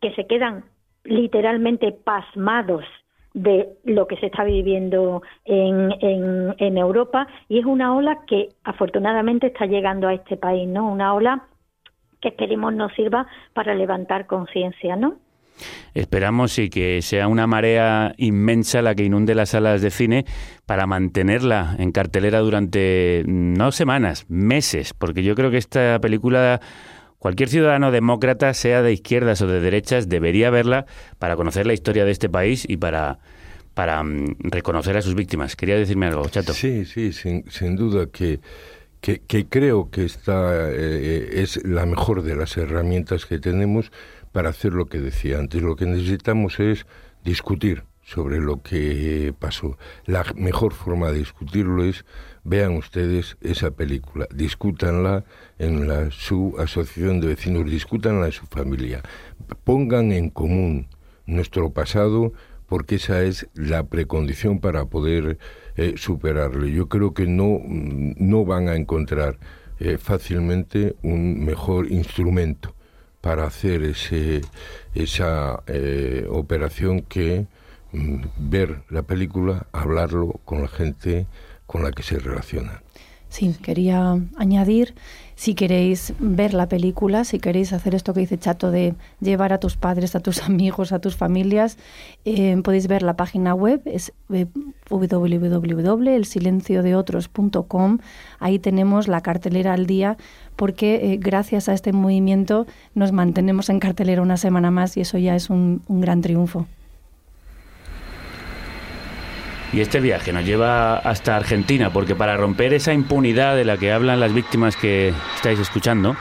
que se quedan literalmente pasmados de lo que se está viviendo en, en, Europa y es una ola que afortunadamente está llegando a este país, ¿no? Una ola que esperemos nos sirva para levantar conciencia, ¿no? Esperamos y que sea una marea inmensa la que inunde las salas de cine para mantenerla en cartelera durante mm, no semanas, meses, porque yo creo que esta película cualquier ciudadano demócrata, sea de izquierdas o de derechas, debería verla para conocer la historia de este país y para para mm, reconocer a sus víctimas. Quería decirme algo, Chato. Sí, sí, sin, duda que, que, creo que esta eh, es la mejor de las herramientas que tenemos para hacer lo que decía antes. Lo que necesitamos es discutir sobre lo que pasó. La mejor forma de discutirlo es vean ustedes esa película, discútanla en la, su asociación de vecinos, discútanla en su familia, pongan en común nuestro pasado porque esa es la precondición para poder eh, superarlo. Yo creo que no, no van a encontrar eh, fácilmente un mejor instrumento para hacer ese, esa eh, operación que mm, ver la película, hablarlo con la gente con la que se relaciona. Sí, quería añadir, si queréis ver la película, si queréis hacer esto que dice Chato de llevar a tus padres, a tus amigos, a tus familias, eh, podéis ver la página web, es eh, www.elsilenciodeotros.com. Ahí tenemos la cartelera al día, porque eh, gracias a este movimiento nos mantenemos en cartelera una semana más y eso ya es un, un gran triunfo. Y este viaje nos lleva hasta Argentina, porque para romper esa impunidad de la que hablan las víctimas que estáis escuchando,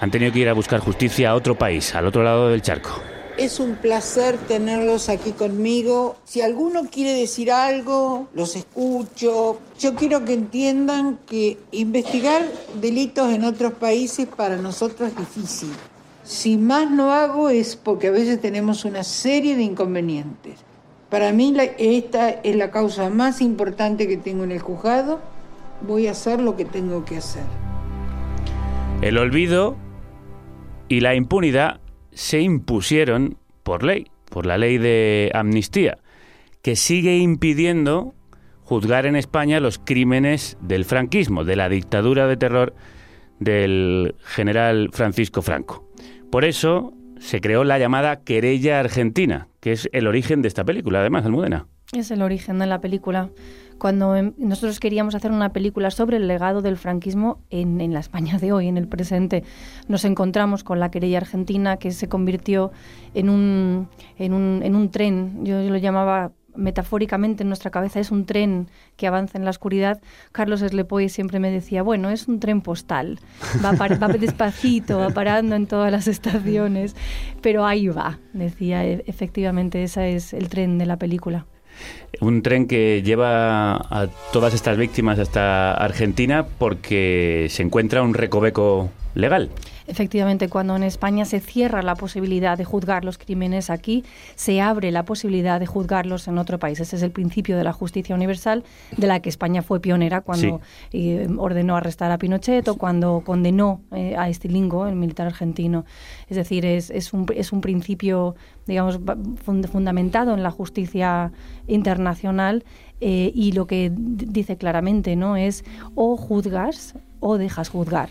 han tenido que ir a buscar justicia a otro país, al otro lado del charco. Es un placer tenerlos aquí conmigo. Si alguno quiere decir algo, los escucho. Yo quiero que entiendan que investigar delitos en otros países para nosotros es difícil. Si más no hago es porque a veces tenemos una serie de inconvenientes. Para mí la- esta es la causa más importante que tengo en el juzgado. Voy a hacer lo que tengo que hacer. El olvido y la impunidad se impusieron por ley, por la ley de amnistía, que sigue impidiendo juzgar en España los crímenes del franquismo, de la dictadura de terror del general Francisco Franco. Por eso se creó la llamada querella argentina, que es el origen de esta película, además, Almudena. Es el origen de la película. Cuando em, nosotros queríamos hacer una película sobre el legado del franquismo en, en la España de hoy, en el presente, nos encontramos con la querella argentina que se convirtió en un, en un, en un tren. Yo, lo llamaba metafóricamente en nuestra cabeza, es un tren que avanza en la oscuridad. Carlos Eslepoy siempre me decía, bueno, es un tren postal, va despacito, va parando en todas las estaciones, pero ahí va, decía, e- efectivamente, ese es el tren de la película. Un tren que lleva a todas estas víctimas hasta Argentina porque se encuentra un recoveco legal. Efectivamente, cuando en España se cierra la posibilidad de juzgar los crímenes aquí, se abre la posibilidad de juzgarlos en otro país. Ese es el principio de la justicia universal, de la que España fue pionera cuando eh, ordenó arrestar a Pinochet o cuando condenó eh, a Estilingo, el militar argentino. Es decir, es, es, un, es un principio, digamos, fund- fundamentado en la justicia internacional eh, y lo que dice claramente, ¿no? Es o juzgas o dejas juzgar.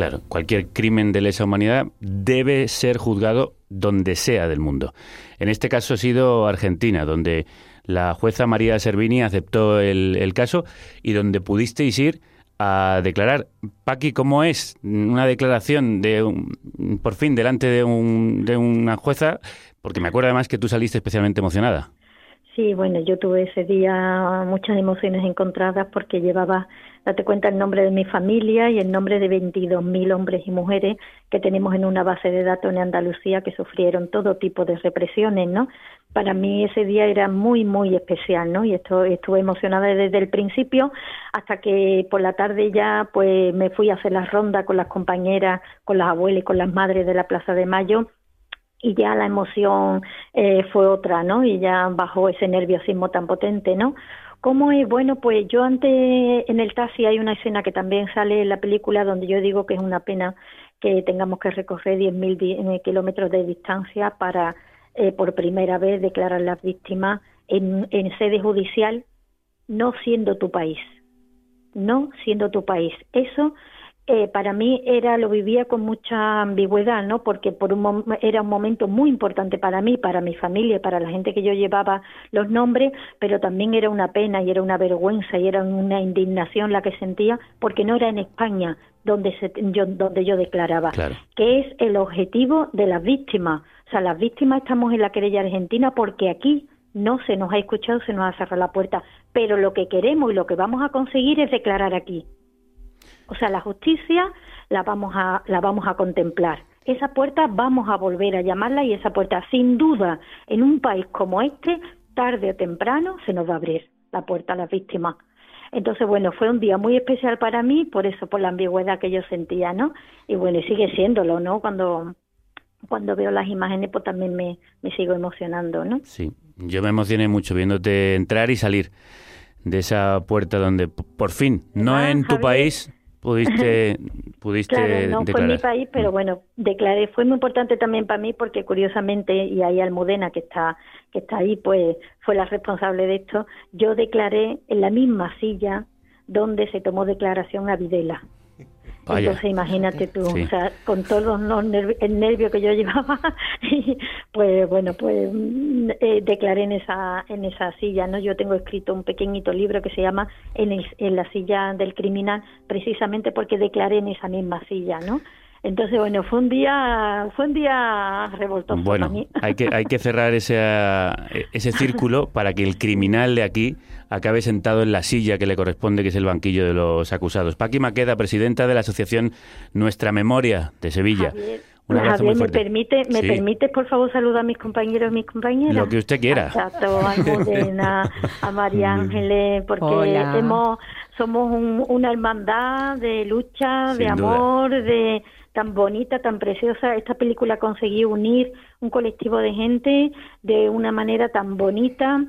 Claro, cualquier crimen de lesa humanidad debe ser juzgado donde sea del mundo. En este caso ha sido Argentina, donde la jueza María Servini aceptó el, el caso y donde pudisteis ir a declarar. Paqui, ¿cómo es una declaración de un- por fin delante de, un, de una jueza? Porque me acuerdo además que tú saliste especialmente emocionada. Sí, bueno, yo tuve ese día muchas emociones encontradas porque llevaba, date cuenta, el nombre de mi familia y el nombre de 22.000 hombres y mujeres que tenemos en una base de datos en Andalucía que sufrieron todo tipo de represiones, ¿no? Para mí ese día era muy, muy especial, ¿no? Y esto, estuve emocionada desde el principio hasta que por la tarde ya pues me fui a hacer la ronda con las compañeras, con las abuelas y con las madres de la Plaza de Mayo y ya la emoción eh, fue otra, ¿no? Y ya bajó ese nerviosismo tan potente, ¿no? ¿Cómo es? Bueno, pues yo antes en el taxi hay una escena que también sale en la película donde yo digo que es una pena que tengamos que recorrer 10.000 di- eh, kilómetros de distancia para eh, por primera vez declarar las víctimas en sede judicial, no siendo tu país, no siendo tu país. Eso eh, para mí era lo vivía con mucha ambigüedad, ¿no? Porque por un era un momento muy importante para mí, para mi familia, para la gente que yo llevaba los nombres, pero también era una pena y era una vergüenza y era una indignación la que sentía porque no era en España donde se, yo donde yo declaraba, Claro. que es el objetivo de las víctimas. O sea, las víctimas estamos en la querella argentina porque aquí no se nos ha escuchado, se nos ha cerrado la puerta, pero lo que queremos y lo que vamos a conseguir es declarar aquí. O sea, la justicia la vamos a la vamos a contemplar. Esa puerta vamos a volver a llamarla y esa puerta, sin duda, en un país como este, tarde o temprano se nos va a abrir la puerta a las víctimas. Entonces, bueno, fue un día muy especial para mí, por eso, por la ambigüedad que yo sentía, ¿no? Y bueno, y sigue siéndolo, ¿no? Cuando cuando veo las imágenes, pues también me, me sigo emocionando, ¿no? Sí, yo me emocioné mucho viéndote entrar y salir de esa puerta donde por fin, no Ah, en tu Javier. país, pudiste, pudiste Claro, no fue declarar. mi país, pero bueno, declaré. Fue muy importante también para mí porque curiosamente, y ahí Almudena, que está, que está ahí, pues fue la responsable de esto, yo declaré en la misma silla donde se tomó declaración a Videla. Vaya. Entonces imagínate tú, Sí. o sea, con todos los nerv- el nervio que yo llevaba, y, pues bueno, pues mm, eh, declaré en esa en esa silla, ¿no? Yo tengo escrito un pequeñito libro que se llama en, el- en la silla del criminal, precisamente porque declaré en esa misma silla, ¿no? Entonces, bueno, fue un día, fue un día revoltoso Bueno, para mí. hay que, hay que cerrar ese, ah, ese círculo para que el criminal de aquí acabe sentado en la silla que le corresponde, que es el banquillo de los acusados. Paqui Maqueda, presidenta de la asociación Nuestra Memoria de Sevilla. Javier, Un abrazo Javier, muy ¿me permite, me Sí. permites por favor saludar a mis compañeros y mis compañeras? Lo que usted quiera. A Chato, a Almudena, a María Ángeles, porque Hola. hemos somos un- una hermandad de lucha, de duda. amor, de tan bonita, tan preciosa. Esta película consiguió unir un colectivo de gente de una manera tan bonita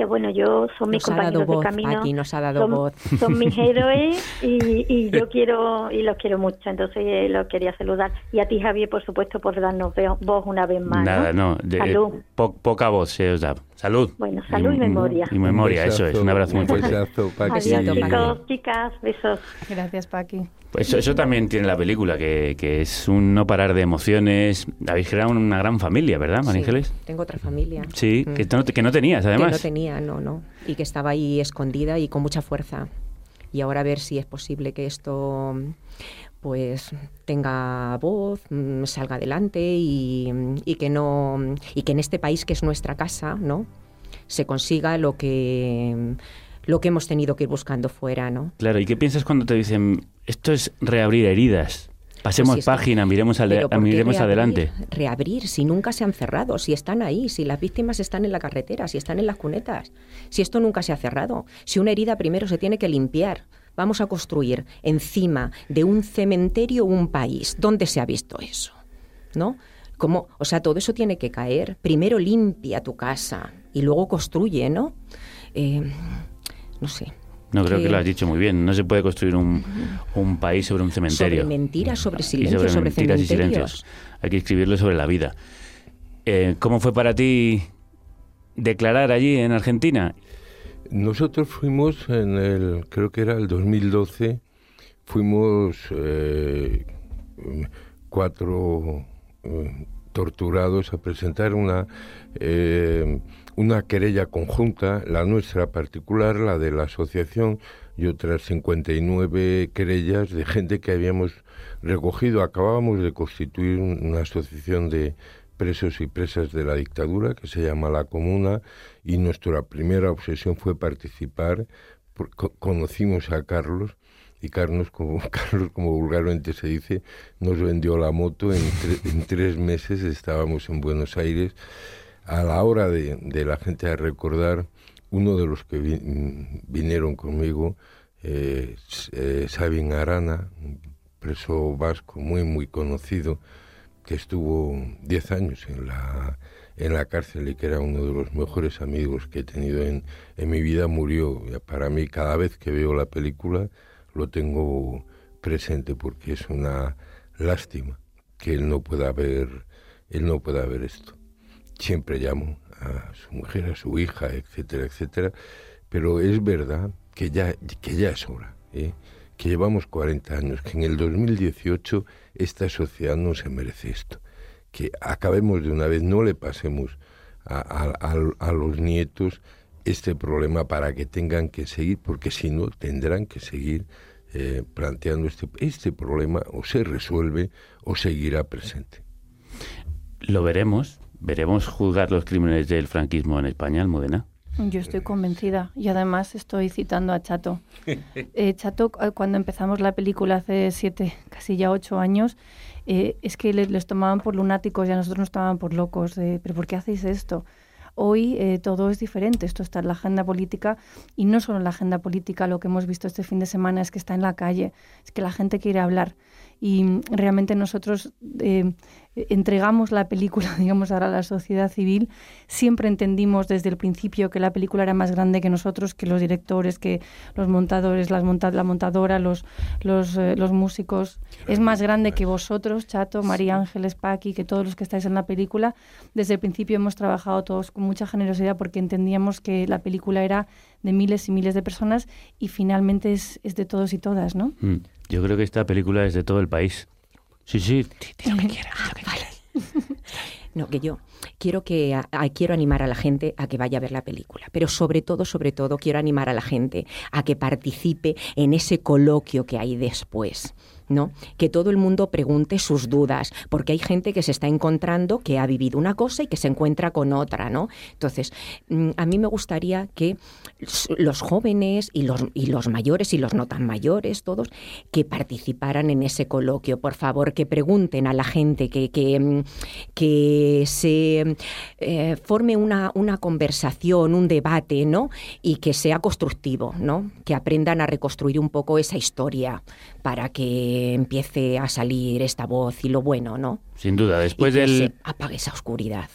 que bueno, yo son mis Nos ha dado compañeros de camino, Paqui, nos ha dado son, voz. son mis héroes y, y yo quiero y los quiero mucho, entonces eh, los quería saludar y a ti Javier, por supuesto, por darnos voz una vez más. Nada, no. de- Salud. po- poca voz se os da. Salud. Bueno, salud y memoria. Y memoria, Un eso es. besazo, Un abrazo muy un fuerte. besazo, Paqui. Adiós, chicos, chicas, besos. Gracias, Paqui. Pues eso, eso también tiene la película, que, que es un no parar de emociones. Habéis creado una gran familia, ¿verdad, María Sí, tengo otra familia. Sí, Mm. que, no, que no tenías, Que no además. tenía, no, no. Y que estaba ahí escondida y con mucha fuerza. Y ahora a ver si es posible que esto pues tenga voz, mm, salga adelante y, y que no y que en este país que es nuestra casa, ¿no? se consiga lo que lo que hemos tenido que ir buscando fuera, ¿no? Claro, ¿y qué piensas cuando te dicen, esto es reabrir heridas? Pasemos Pues si es que- página, miremos, ale- Pero ¿por qué miremos reabrir? adelante. Reabrir, si nunca se han cerrado, si están ahí, si las víctimas están en la carretera, si están en las cunetas, si esto nunca se ha cerrado, si una herida primero se tiene que limpiar. Vamos a construir encima de un cementerio un país. ¿Dónde se ha visto eso? ¿No? Como, o sea, todo eso tiene que caer. Primero limpia tu casa y luego construye, ¿no? Eh, no sé. No, creo que- que lo has dicho muy bien. No se puede construir un, un país sobre un cementerio. Sobre mentiras, sobre Y silencios, sobre, mentiras y cementerios. silencios. Hay que escribirlo sobre la vida. Eh, ¿Cómo fue para ti declarar allí en Argentina? Nosotros fuimos en el, creo que era el 2012, fuimos eh, cuatro eh, torturados a presentar una, eh, una querella conjunta, la nuestra particular, la de la asociación y otras 59 querellas de gente que habíamos recogido. Acabábamos de constituir un- una asociación de presos y presas de la dictadura que se llama La Comuna y nuestra primera obsesión fue participar. conocimos a Carlos y Carlos como, Carlos, como vulgarmente se dice, nos vendió la moto. En, tre- en tres meses estábamos en Buenos Aires. A la hora de, la gente a recordar, uno de los que vi- vinieron conmigo, eh, eh, Sabin Arana, preso vasco muy, muy conocido, que estuvo 10 años en la, en la cárcel y que era uno de los mejores amigos que he tenido en, en mi vida, murió. Para mí, cada vez que veo la película, lo tengo presente porque es una lástima que él no pueda ver, él no pueda ver esto. Siempre llamo a su mujer, a su hija, etcétera, etcétera, pero es verdad que ya, que ya es hora, ¿eh? que llevamos 40 años, que en el 2018 esta sociedad no se merece esto, que acabemos de una vez, no le pasemos a, los nietos este problema para que tengan que seguir, porque si no tendrán que seguir eh, planteando este, este problema o se resuelve o seguirá presente. Lo veremos. Veremos juzgar los crímenes del franquismo en España, Almudena. Yo estoy convencida y además estoy citando a Chato. Eh, Chato, cu- cuando empezamos la película hace siete, casi ya ocho años, eh, es que les, les tomaban por lunáticos y a nosotros nos tomaban por locos. de, ¿Pero por qué hacéis esto? Hoy eh, todo es diferente, esto está en la agenda política y no solo en la agenda política, lo que hemos visto este fin de semana es que está en la calle, es que la gente quiere hablar y mm, realmente nosotros eh, entregamos la película, digamos, ahora a la sociedad civil. Siempre entendimos desde el principio que la película era más grande que nosotros, que los directores, que los montadores, las monta la montadora, los, los, eh, los músicos. Es más grande que vosotros, Chato, María Ángeles, Paqui, que todos los que estáis en la película. Desde el principio hemos trabajado todos con mucha generosidad porque entendíamos que la película era de miles y miles de personas y finalmente es, es de todos y todas, ¿no? Mm, Yo creo que esta película es de todo el país. Sí, sí, lo que quieras. No, que yo quiero que a- a- quiero animar a la gente a que vaya a ver la película, pero sobre todo, sobre todo quiero animar a la gente a que participe en ese coloquio que hay después. ¿No? Que todo el mundo pregunte sus dudas, porque hay gente que se está encontrando que ha vivido una cosa y que se encuentra con otra, ¿no? Entonces, mm, a mí me gustaría que los jóvenes y los, y los mayores y los no tan mayores, todos, que participaran en ese coloquio, por favor, que pregunten a la gente, que, que, mm, que se eh, forme una, una conversación, un debate, ¿no? Y que sea constructivo, ¿no? Que aprendan a reconstruir un poco esa historia para que empiece a salir esta voz y lo bueno, ¿no? Sin duda, después y que del... se apague esa oscuridad.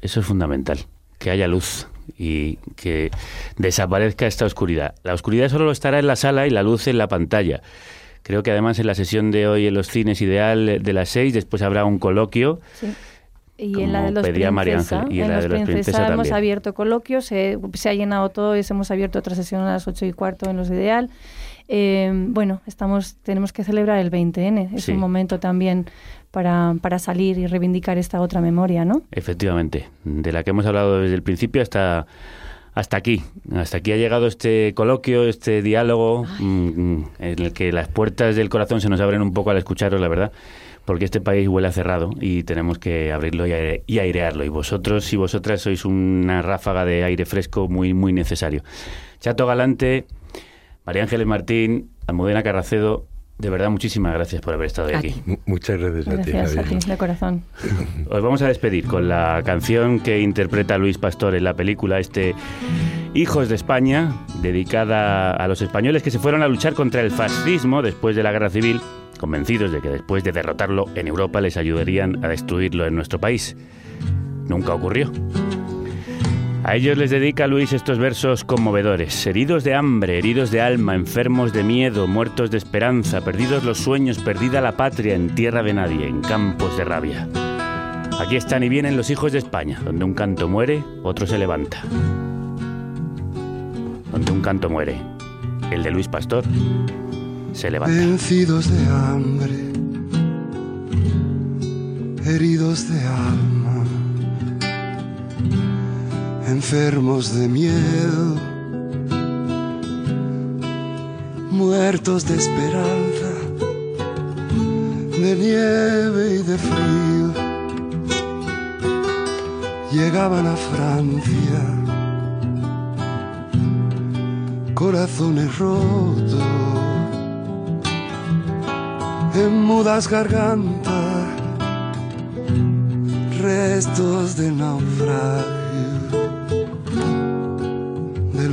Eso es fundamental, que haya luz y que desaparezca esta oscuridad. La oscuridad solo estará en la sala y la luz en la pantalla. Creo que además en la sesión de hoy en los cines ideal de las seis, después habrá un coloquio. Sí. Y en la Como de los pedía María princesa, Ángel, y en en la los de los princesa, princesa hemos abierto coloquios, se, se ha llenado todo, y hemos abierto otra sesión a las 8 y cuarto en los ideal. Eh, bueno, estamos, tenemos que celebrar el 20N, es Sí. un momento también para, para salir y reivindicar esta otra memoria, ¿no? Efectivamente, de la que hemos hablado desde el principio hasta, hasta aquí. Hasta aquí ha llegado este coloquio, este diálogo, mm, en el que las puertas del corazón se nos abren un poco al escucharos, la verdad, porque este país huele a cerrado y tenemos que abrirlo y, aire- y airearlo. Y vosotros y vosotras sois una ráfaga de aire fresco muy, muy necesario. Chato Galante, María Ángeles Martín, Almudena Carracedo, de verdad muchísimas gracias por haber estado aquí. Mu- Muchas gracias, a ti, Gracias a ti, de corazón. Os vamos a despedir con la canción que interpreta Luis Pastor en la película, este Hijos de España, dedicada a los españoles que se fueron a luchar contra el fascismo después de la guerra civil, convencidos de que después de derrotarlo en Europa les ayudarían a destruirlo en nuestro país. Nunca ocurrió. A ellos les dedica Luis estos versos conmovedores. Heridos de hambre, heridos de alma, enfermos de miedo, muertos de esperanza, perdidos los sueños, perdida la patria en tierra de nadie, en campos de rabia. Aquí están y vienen los hijos de España, donde un canto muere, otro se levanta. Donde un canto muere, el de Luis Pastor, se levanta. Vencidos de hambre, heridos de alma, enfermos de miedo, muertos de esperanza, de nieve y de frío, llegaban a Francia, corazones rotos en mudas gargantas, restos de naufragio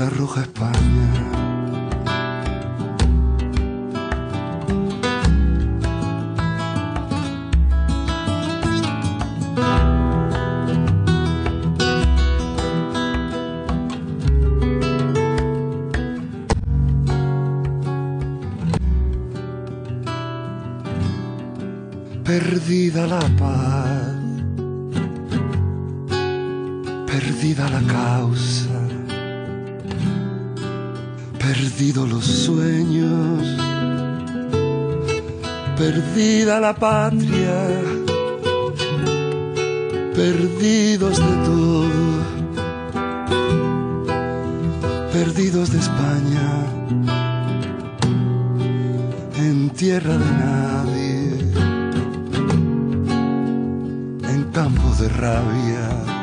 la roja España. La patria, perdidos de todo, perdidos de España, en tierra de nadie en campo de rabia.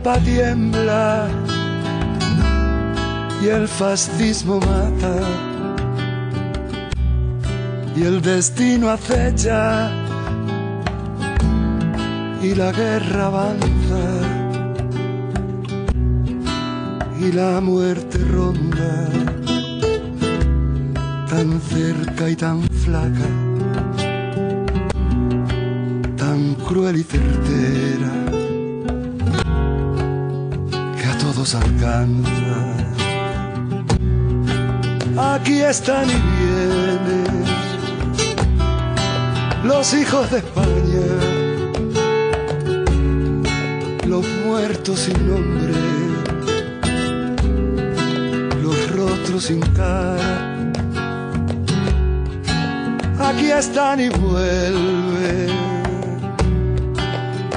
Europa tiembla y el fascismo mata. Y el destino acecha y la guerra avanza. Y la muerte ronda tan cerca y tan flaca, tan cruel y certera Aquí están y vienen los hijos de España, los muertos sin nombre, otro sin cara. Aquí están y vuelven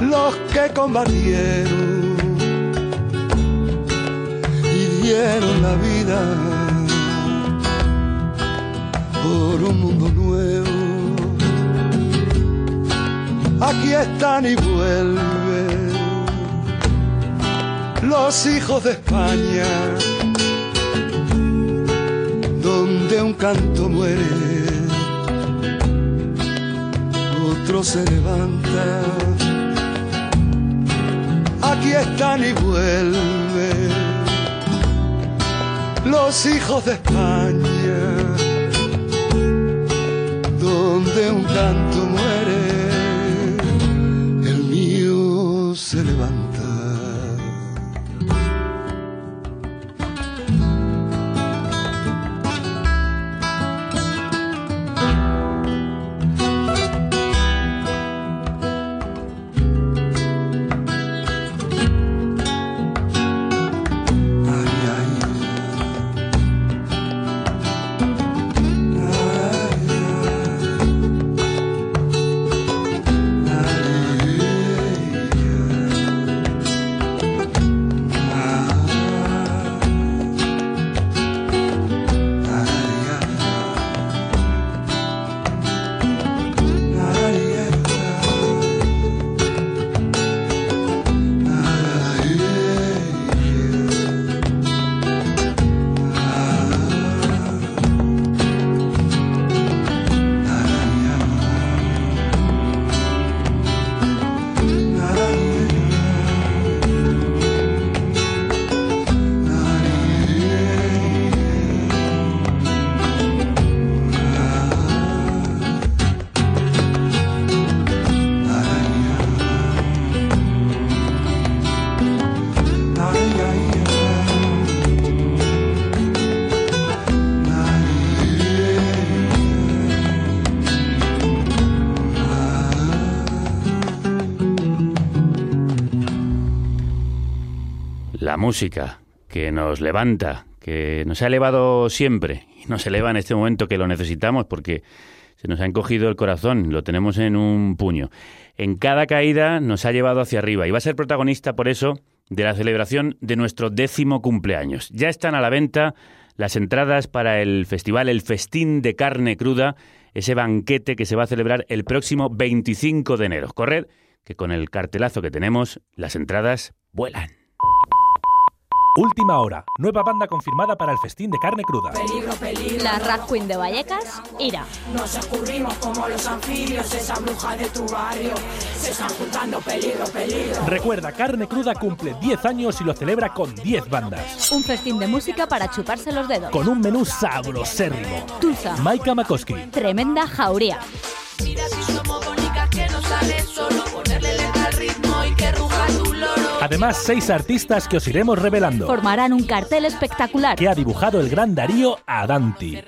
los que combatieron dieron la vida por un mundo nuevo. Aquí están y vuelven los hijos de España, donde un canto muere, otro se levanta. Aquí están y vuelven los hijos de España, donde un canto muere, música que nos levanta, que nos ha elevado siempre y nos eleva en este momento que lo necesitamos porque se nos ha encogido el corazón, lo tenemos en un puño. En cada caída nos ha llevado hacia arriba y va a ser protagonista por eso de la celebración de nuestro décimo cumpleaños. Ya están a la venta las entradas para el festival El Festín de Carne Cruda, ese banquete que se va a celebrar el próximo 25 de enero. Corred, que con el cartelazo que tenemos, las entradas vuelan. Última hora. Nueva banda confirmada para el festín de carne cruda. La Rad Queen de Vallecas, Ira. Nos escurrimos como los anfibios, esa bruja de tu barrio. Se están juntando peligro, peligro. Recuerda, Carne Cruda cumple 10 años y lo celebra con 10 bandas. Un festín de música para chuparse los dedos. Con un menú sabrosérrimo. Tuza. Maika Makoski. Tremenda jauría. Mira si Además, seis artistas que os iremos revelando. Formarán un cartel espectacular. Que ha dibujado el gran Darío Adanti.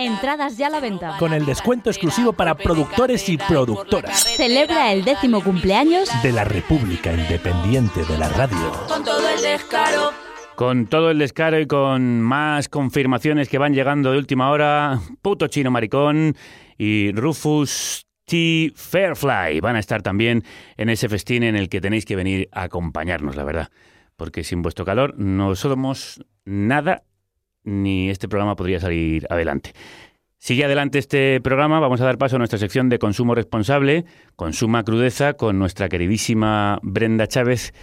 Entradas ya a la venta. Con el descuento exclusivo para productores y productoras. Celebra el décimo cumpleaños de la República Independiente de la Radio. Con todo el descaro. Con todo el descaro y con más confirmaciones que van llegando de última hora, Puto Chino Maricón y Rufus T. Fairfly van a estar también en ese festín en el que tenéis que venir a acompañarnos, la verdad. Porque sin vuestro calor no somos nada ni este programa podría salir adelante. Sigue adelante este programa, vamos a dar paso a nuestra sección de consumo responsable, consuma crudeza, con nuestra queridísima Brenda Chávez,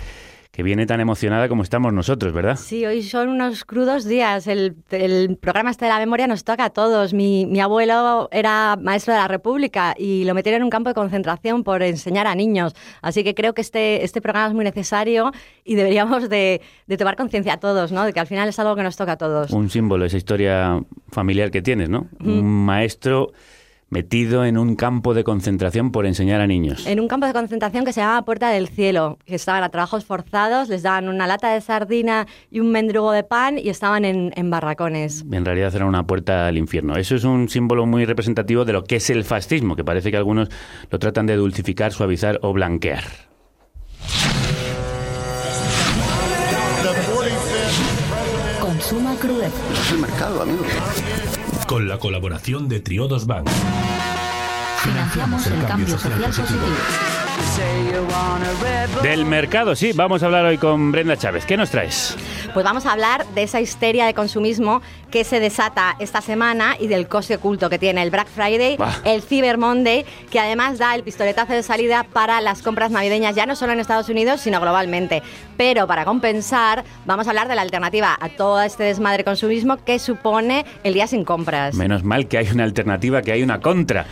que viene tan emocionada como estamos nosotros, ¿verdad? Sí, hoy son unos crudos días. El, el programa este de la memoria nos toca a todos. Mi, mi, abuelo era maestro de la República y lo metieron en un campo de concentración por enseñar a niños. Así que creo que este, este programa es muy necesario y deberíamos de, de tomar conciencia a todos, ¿no? De que al final es algo que nos toca a todos. Un símbolo, esa historia familiar que tienes, ¿no? Mm. Un maestro metido en un campo de concentración por enseñar a niños. En un campo de concentración que se llama Puerta del Cielo, que estaban a trabajos forzados, les daban una lata de sardina y un mendrugo de pan y estaban en, en barracones. En realidad era una puerta al infierno. Eso es un símbolo muy representativo de lo que es el fascismo, que parece que algunos lo tratan de dulcificar, suavizar o blanquear. Consuma recrudece. Es el mercado, amigo. Con la colaboración de Triodos Bank. Financiamos el cambio social positivo. Del mercado, sí. Vamos a hablar hoy con Brenda Chávez. ¿Qué nos traes? Pues vamos a hablar de esa histeria de consumismo que se desata esta semana y del coste oculto que tiene el Black Friday, Bah. el Cyber Monday, que además da el pistoletazo de salida para las compras navideñas, ya no solo en Estados Unidos, sino globalmente. Pero para compensar, vamos a hablar de la alternativa a todo este desmadre consumismo que supone el día sin compras. Menos mal que hay una alternativa, que hay una contra.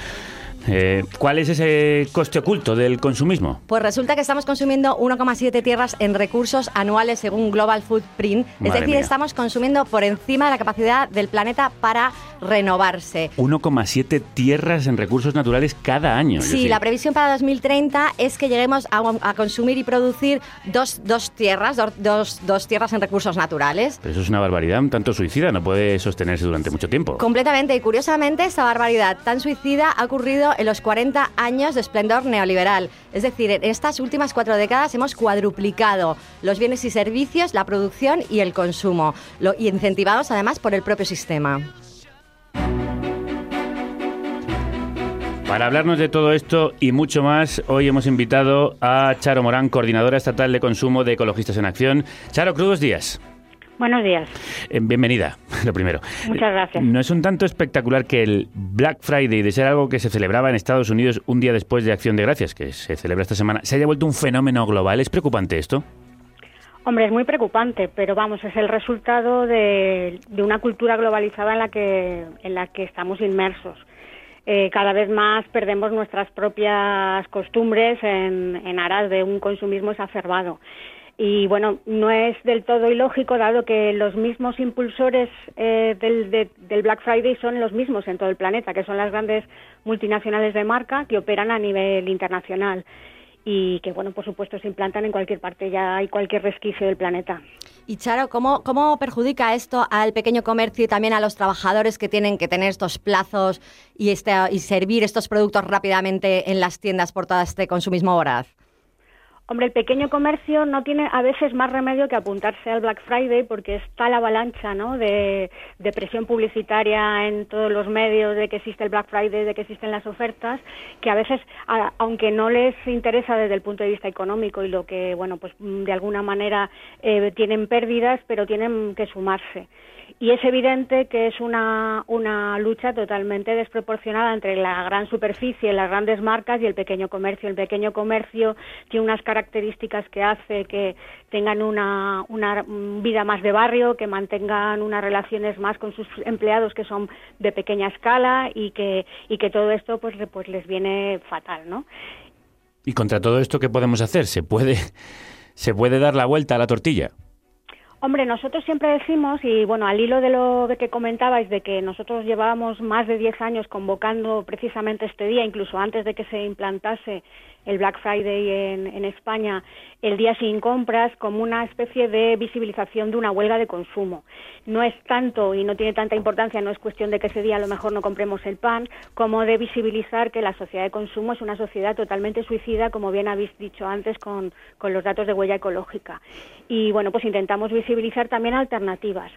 Eh, ¿Cuál es ese coste oculto del consumismo? Pues resulta que estamos consumiendo 1,7 tierras en recursos anuales según Global Footprint. Es decir, mía. estamos consumiendo por encima de la capacidad del planeta para renovarse. 1,7 tierras en recursos naturales cada año. Sí, la previsión para 2030 es que lleguemos a, a consumir y producir dos, dos tierras, dos, dos, dos tierras en recursos naturales. Pero eso es una barbaridad, un tanto suicida, no puede sostenerse durante mucho tiempo. Completamente y curiosamente esta barbaridad tan suicida ha ocurrido en los 40 años de esplendor neoliberal. Es decir, en estas últimas cuatro décadas hemos cuadruplicado los bienes y servicios, la producción y el consumo, y incentivados además por el propio sistema. Para hablarnos de todo esto y mucho más, hoy hemos invitado a Charo Morán, coordinadora estatal de consumo de Ecologistas en Acción. Charo, crudos días. Buenos días. Eh, bienvenida, lo primero. Muchas gracias. ¿No es un tanto espectacular que el Black Friday, de ser algo que se celebraba en Estados Unidos un día después de Acción de Gracias, que se celebra esta semana, se haya vuelto un fenómeno global? ¿Es preocupante esto? Hombre, es muy preocupante, pero vamos, es el resultado de, de una cultura globalizada en la que, en la que estamos inmersos. Eh, cada vez más perdemos nuestras propias costumbres en, en aras de un consumismo exacerbado. Y bueno, no es del todo ilógico, dado que los mismos impulsores eh, del, de- del Black Friday son los mismos en todo el planeta, que son las grandes multinacionales de marca que operan a nivel internacional y que, bueno, por supuesto, se implantan en cualquier parte, ya hay cualquier resquicio del planeta. Y Charo, ¿cómo, ¿cómo perjudica esto al pequeño comercio y también a los trabajadores que tienen que tener estos plazos y, este, y servir estos productos rápidamente en las tiendas por todo este consumismo voraz? Hombre, el pequeño comercio no tiene a veces más remedio que apuntarse al Black Friday porque está la avalancha ¿no? de, presión publicitaria en todos los medios de que existe el Black Friday, de que existen las ofertas, que a veces, aunque no les interesa desde el punto de vista económico y lo que, bueno, pues de alguna manera eh, tienen pérdidas, pero tienen que sumarse. Y es evidente que es una, una lucha totalmente desproporcionada entre la gran superficie, las grandes marcas y el pequeño comercio. El pequeño comercio tiene unas características que hace que tengan una, una vida más de barrio, que mantengan unas relaciones más con sus empleados que son de pequeña escala y que, y que todo esto pues, pues les viene fatal, ¿no? Y contra todo esto, ¿qué podemos hacer? ¿Se puede, se puede dar la vuelta a la tortilla? Hombre, nosotros siempre decimos, y bueno, al hilo de lo que comentabais, de que nosotros llevábamos más de 10 años convocando precisamente este día, incluso antes de que se implantase el Black Friday en, en España, el día sin compras, como una especie de visibilización de una huelga de consumo. No es tanto y no tiene tanta importancia, no es cuestión de que ese día a lo mejor no compremos el pan, como de visibilizar que la sociedad de consumo es una sociedad totalmente suicida, como bien habéis dicho antes con, con los datos de huella ecológica. Y bueno, pues intentamos visibilizar también alternativas.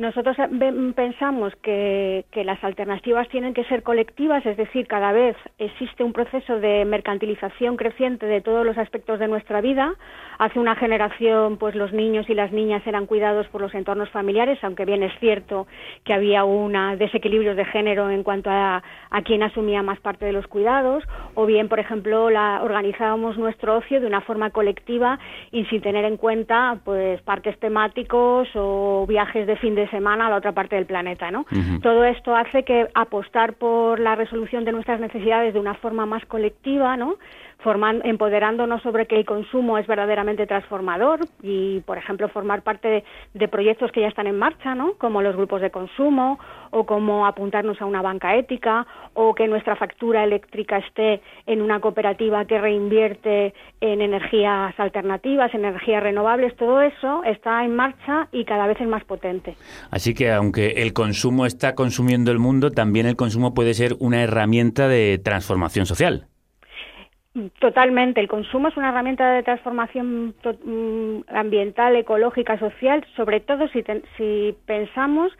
Nosotros eh, pensamos que, las alternativas tienen que ser colectivas, es decir, cada vez existe un proceso de mercantilización creciente de todos los aspectos de nuestra vida. Hace una generación, pues los niños y las niñas eran cuidados por los entornos familiares, aunque bien es cierto que había una desequilibrios de género en cuanto a, a quién asumía más parte de los cuidados, o bien, por ejemplo, la, organizábamos nuestro ocio de una forma colectiva y sin tener en cuenta pues parques temáticos o viajes de fin de semana a la otra parte del planeta, ¿no? Todo esto hace que apostar por la resolución de nuestras necesidades de una forma más colectiva, ¿no? Forman- empoderándonos sobre que el consumo es verdaderamente transformador y, por ejemplo, formar parte de proyectos que ya están en marcha, ¿no? Como los grupos de consumo o como apuntarnos a una banca ética o que nuestra factura eléctrica esté en una cooperativa que reinvierte en energías alternativas, energías renovables. Todo eso está en marcha y cada vez es más potente. Así que aunque el consumo está consumiendo el mundo, también el consumo puede ser una herramienta de transformación social. Totalmente. El consumo es una herramienta de transformación mm, ambiental, ecológica, social, sobre todo si, si pensamos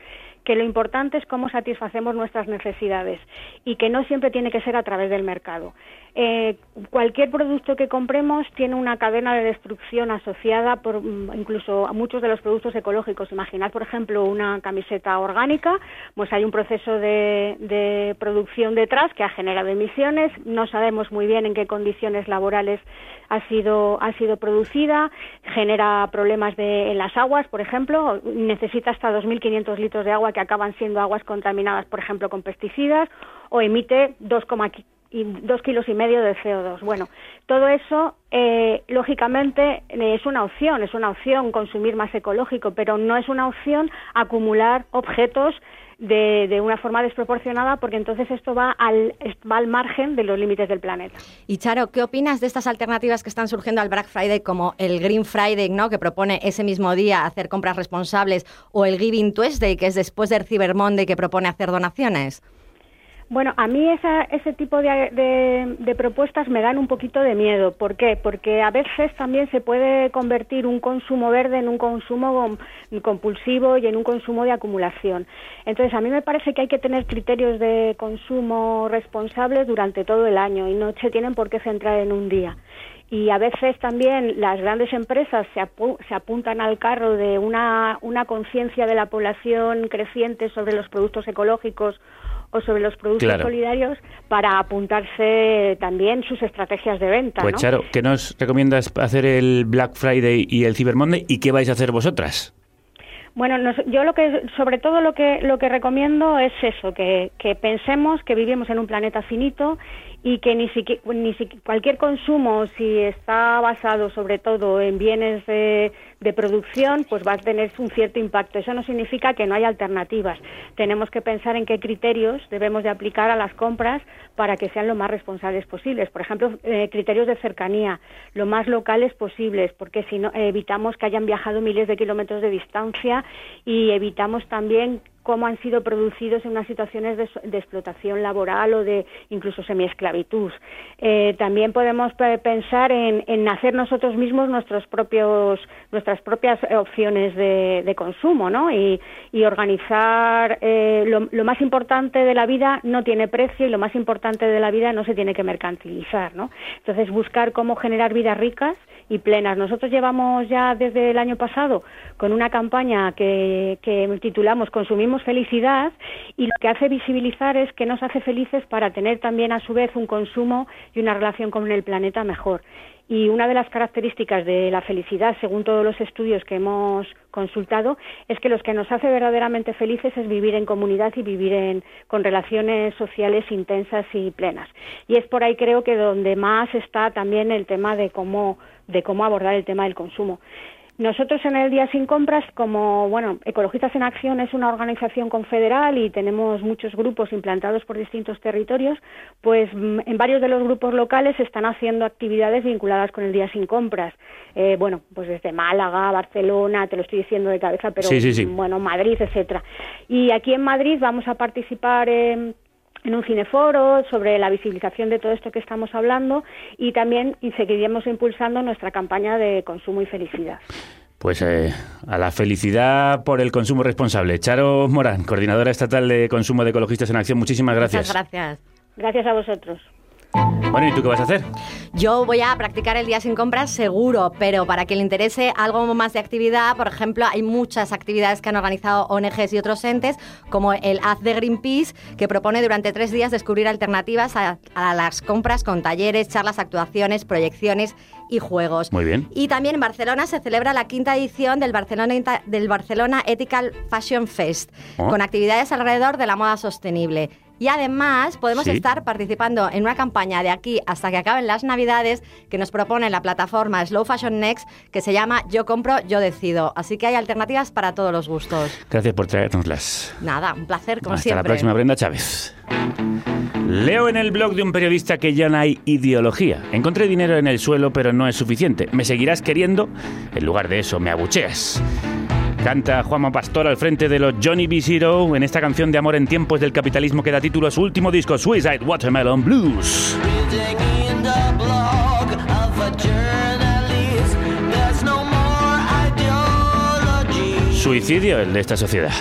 que lo importante es cómo satisfacemos nuestras necesidades y que no siempre tiene que ser a través del mercado. Eh, cualquier producto que compremos tiene una cadena de destrucción asociada por mm, incluso a muchos de los productos ecológicos. Imaginad, por ejemplo, una camiseta orgánica, pues hay un proceso de, producción detrás que ha generado emisiones, no sabemos muy bien en qué condiciones laborales ha sido, ha sido producida, genera problemas de, en las aguas, por ejemplo, necesita hasta 2.500 litros de agua que acaban siendo aguas contaminadas, por ejemplo, con pesticidas, o emite 2, y dos kilos y medio de CO2. Bueno, todo eso, eh, lógicamente, es una opción, es una opción consumir más ecológico, pero no es una opción acumular objetos de, de una forma desproporcionada, porque entonces esto va al, va al margen de los límites del planeta. Y Charo, ¿qué opinas de estas alternativas que están surgiendo al Black Friday como el Green Friday, ¿no? que propone ese mismo día hacer compras responsables, o el Giving Tuesday, que es después del Cyber Monday, que propone hacer donaciones? Bueno, a mí esa, ese tipo de, propuestas me dan un poquito de miedo. ¿Por qué? Porque a veces también se puede convertir un consumo verde en un consumo compulsivo y en un consumo de acumulación. Entonces, a mí me parece que hay que tener criterios de consumo responsables durante todo el año y no se tienen por qué centrar en un día y a veces también las grandes empresas se, apu se apuntan al carro de una conciencia de la población creciente sobre los productos ecológicos o sobre los productos Claro. solidarios para apuntarse también sus estrategias de venta. Pues ¿no? Charo, ¿qué nos recomiendas hacer el Black Friday y el Cyber Monday y qué vais a hacer vosotras? Bueno, nos- yo lo que, sobre todo lo que, lo que recomiendo es eso, que, que pensemos que vivimos en un planeta finito y que ni siquiera, ni siqui- cualquier consumo, si está basado sobre todo en bienes de, de producción, pues va a tener un cierto impacto. Eso no significa que no haya alternativas. Tenemos que pensar en qué criterios debemos de aplicar a las compras para que sean lo más responsables posibles. Por ejemplo, eh, criterios de cercanía, lo más locales posibles, porque si no evitamos que hayan viajado miles de kilómetros de distancia y evitamos también cómo han sido producidos en unas situaciones de, de explotación laboral o de incluso semiesclavitud. Eh, también podemos pe- pensar en, hacer nosotros mismos nuestros propios, nuestras propias opciones de, de consumo, ¿no? Y, organizar eh, lo, lo más importante de la vida no tiene precio y lo más importante de la vida no se tiene que mercantilizar, ¿no? Entonces buscar cómo generar vidas ricas y plenas. Nosotros llevamos ya desde el año pasado con una campaña que, que titulamos Consumimos felicidad y lo que hace visibilizar es que nos hace felices para tener también a su vez un consumo y una relación con el planeta mejor. Y una de las características de la felicidad, según todos los estudios que hemos consultado, es que los que nos hace verdaderamente felices es vivir en comunidad y vivir en, con relaciones sociales intensas y plenas. Y es por ahí creo que donde más está también el tema de cómo, de cómo abordar el tema del consumo. Nosotros en el Día Sin Compras, como bueno, Ecologistas en Acción es una organización confederal y tenemos muchos grupos implantados por distintos territorios, pues mm, en varios de los grupos locales se están haciendo actividades vinculadas con el Día Sin Compras. Eh, bueno, pues desde Málaga, Barcelona, te lo estoy diciendo de cabeza, pero Sí, sí, sí. bueno, Madrid, etcétera. Y aquí en Madrid vamos a participar en en un cineforo sobre la visibilización de todo esto que estamos hablando y también y seguiremos impulsando nuestra campaña de consumo y felicidad. Pues eh, a la felicidad por el consumo responsable. Charo Morán, coordinadora estatal de consumo de ecologistas en acción, muchísimas gracias. Muchas gracias. Gracias a vosotros. Bueno, ¿y tú qué vas a hacer? Yo voy a practicar el día sin compras seguro, pero para que le interese algo más de actividad, por ejemplo, hay muchas actividades que han organizado ONGs y otros entes, como el Haz de Greenpeace, que propone durante tres días descubrir alternativas a, a las compras con talleres, charlas, actuaciones, proyecciones y juegos. Muy bien. Y también en Barcelona se celebra la quinta edición del Barcelona, del Barcelona Ethical Fashion Fest, Oh. con actividades alrededor de la moda sostenible. Y además podemos Sí. estar participando en una campaña de aquí hasta que acaben las Navidades que nos propone la plataforma Slow Fashion Next que se llama Yo compro, yo decido. Así que hay alternativas para todos los gustos. Gracias por traernoslas. Nada, un placer como Hasta siempre. la próxima, Brenda Chávez. Leo en el blog de un periodista que ya no hay ideología. Encontré dinero en el suelo, pero no es suficiente. ¿Me seguirás queriendo? En lugar de eso, me abucheas. Canta Juanma Pastor al frente de los Johnny B. Zero en esta canción de amor en tiempos del capitalismo que da título a su último disco, Suicide Watermelon Blues. Suicidio el de esta sociedad.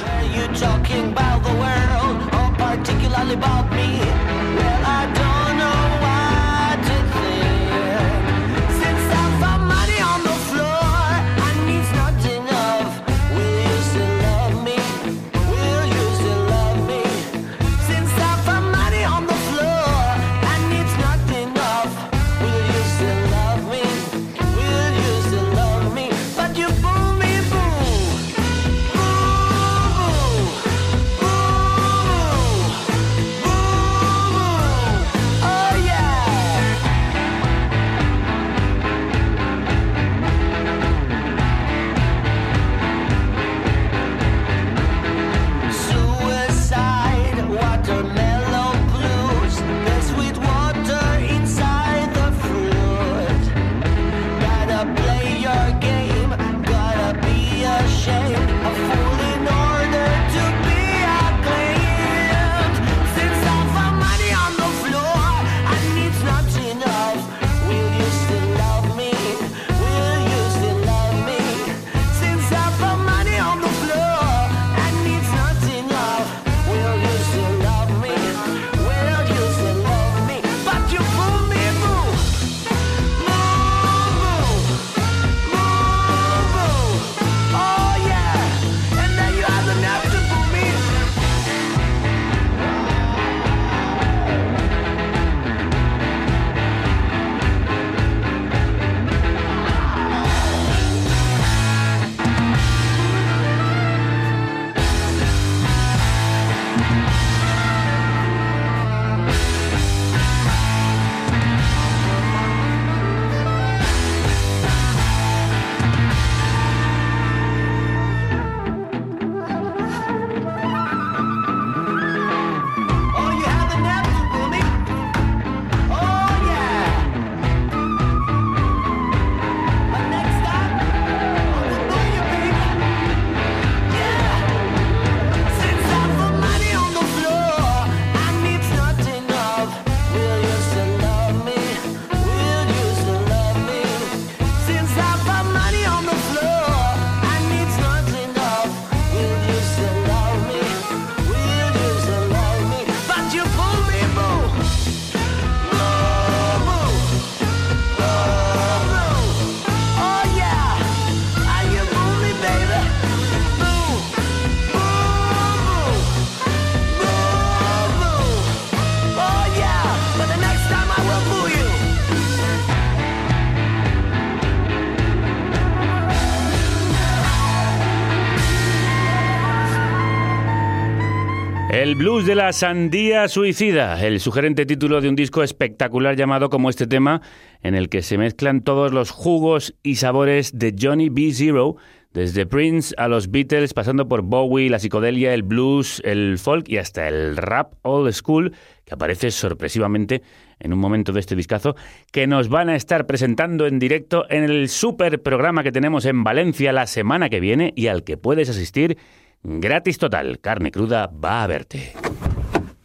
Blues de la sandía suicida, el sugerente título de un disco espectacular llamado como este tema, en el que se mezclan todos los jugos y sabores de Johnny B. Zero, desde Prince a los Beatles, pasando por Bowie, la psicodelia, el blues, el folk y hasta el rap old school, que aparece sorpresivamente en un momento de este discazo, que nos van a estar presentando en directo en el super programa que tenemos en Valencia la semana que viene y al que puedes asistir gratis total. Carne cruda va a verte.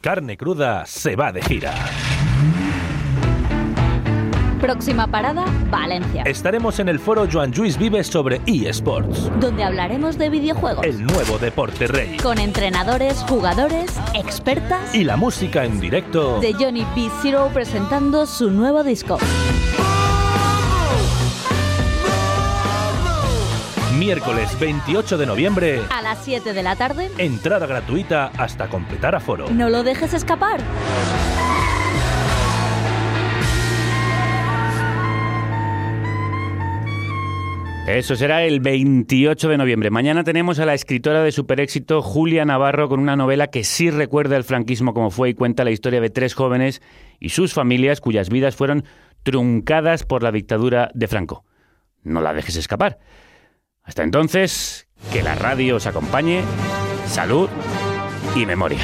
Carne cruda se va de gira. Próxima parada, Valencia. Estaremos en el foro Joan Lluís Vives sobre eSports, Donde hablaremos de videojuegos. el nuevo deporte rey. Con entrenadores, jugadores, expertas. Y la música en directo De Johnny B. Zero presentando su nuevo disco. Miércoles 28 de noviembre, A las 7 de la tarde. entrada gratuita hasta completar aforo. No lo dejes escapar. Eso será el 28 de noviembre. Mañana tenemos a la escritora de super éxito Julia Navarro con una novela que sí recuerda el franquismo como fue y cuenta la historia de tres jóvenes y sus familias cuyas vidas fueron truncadas por la dictadura de Franco. No la dejes escapar. Hasta entonces, que la radio os acompañe, salud y memoria.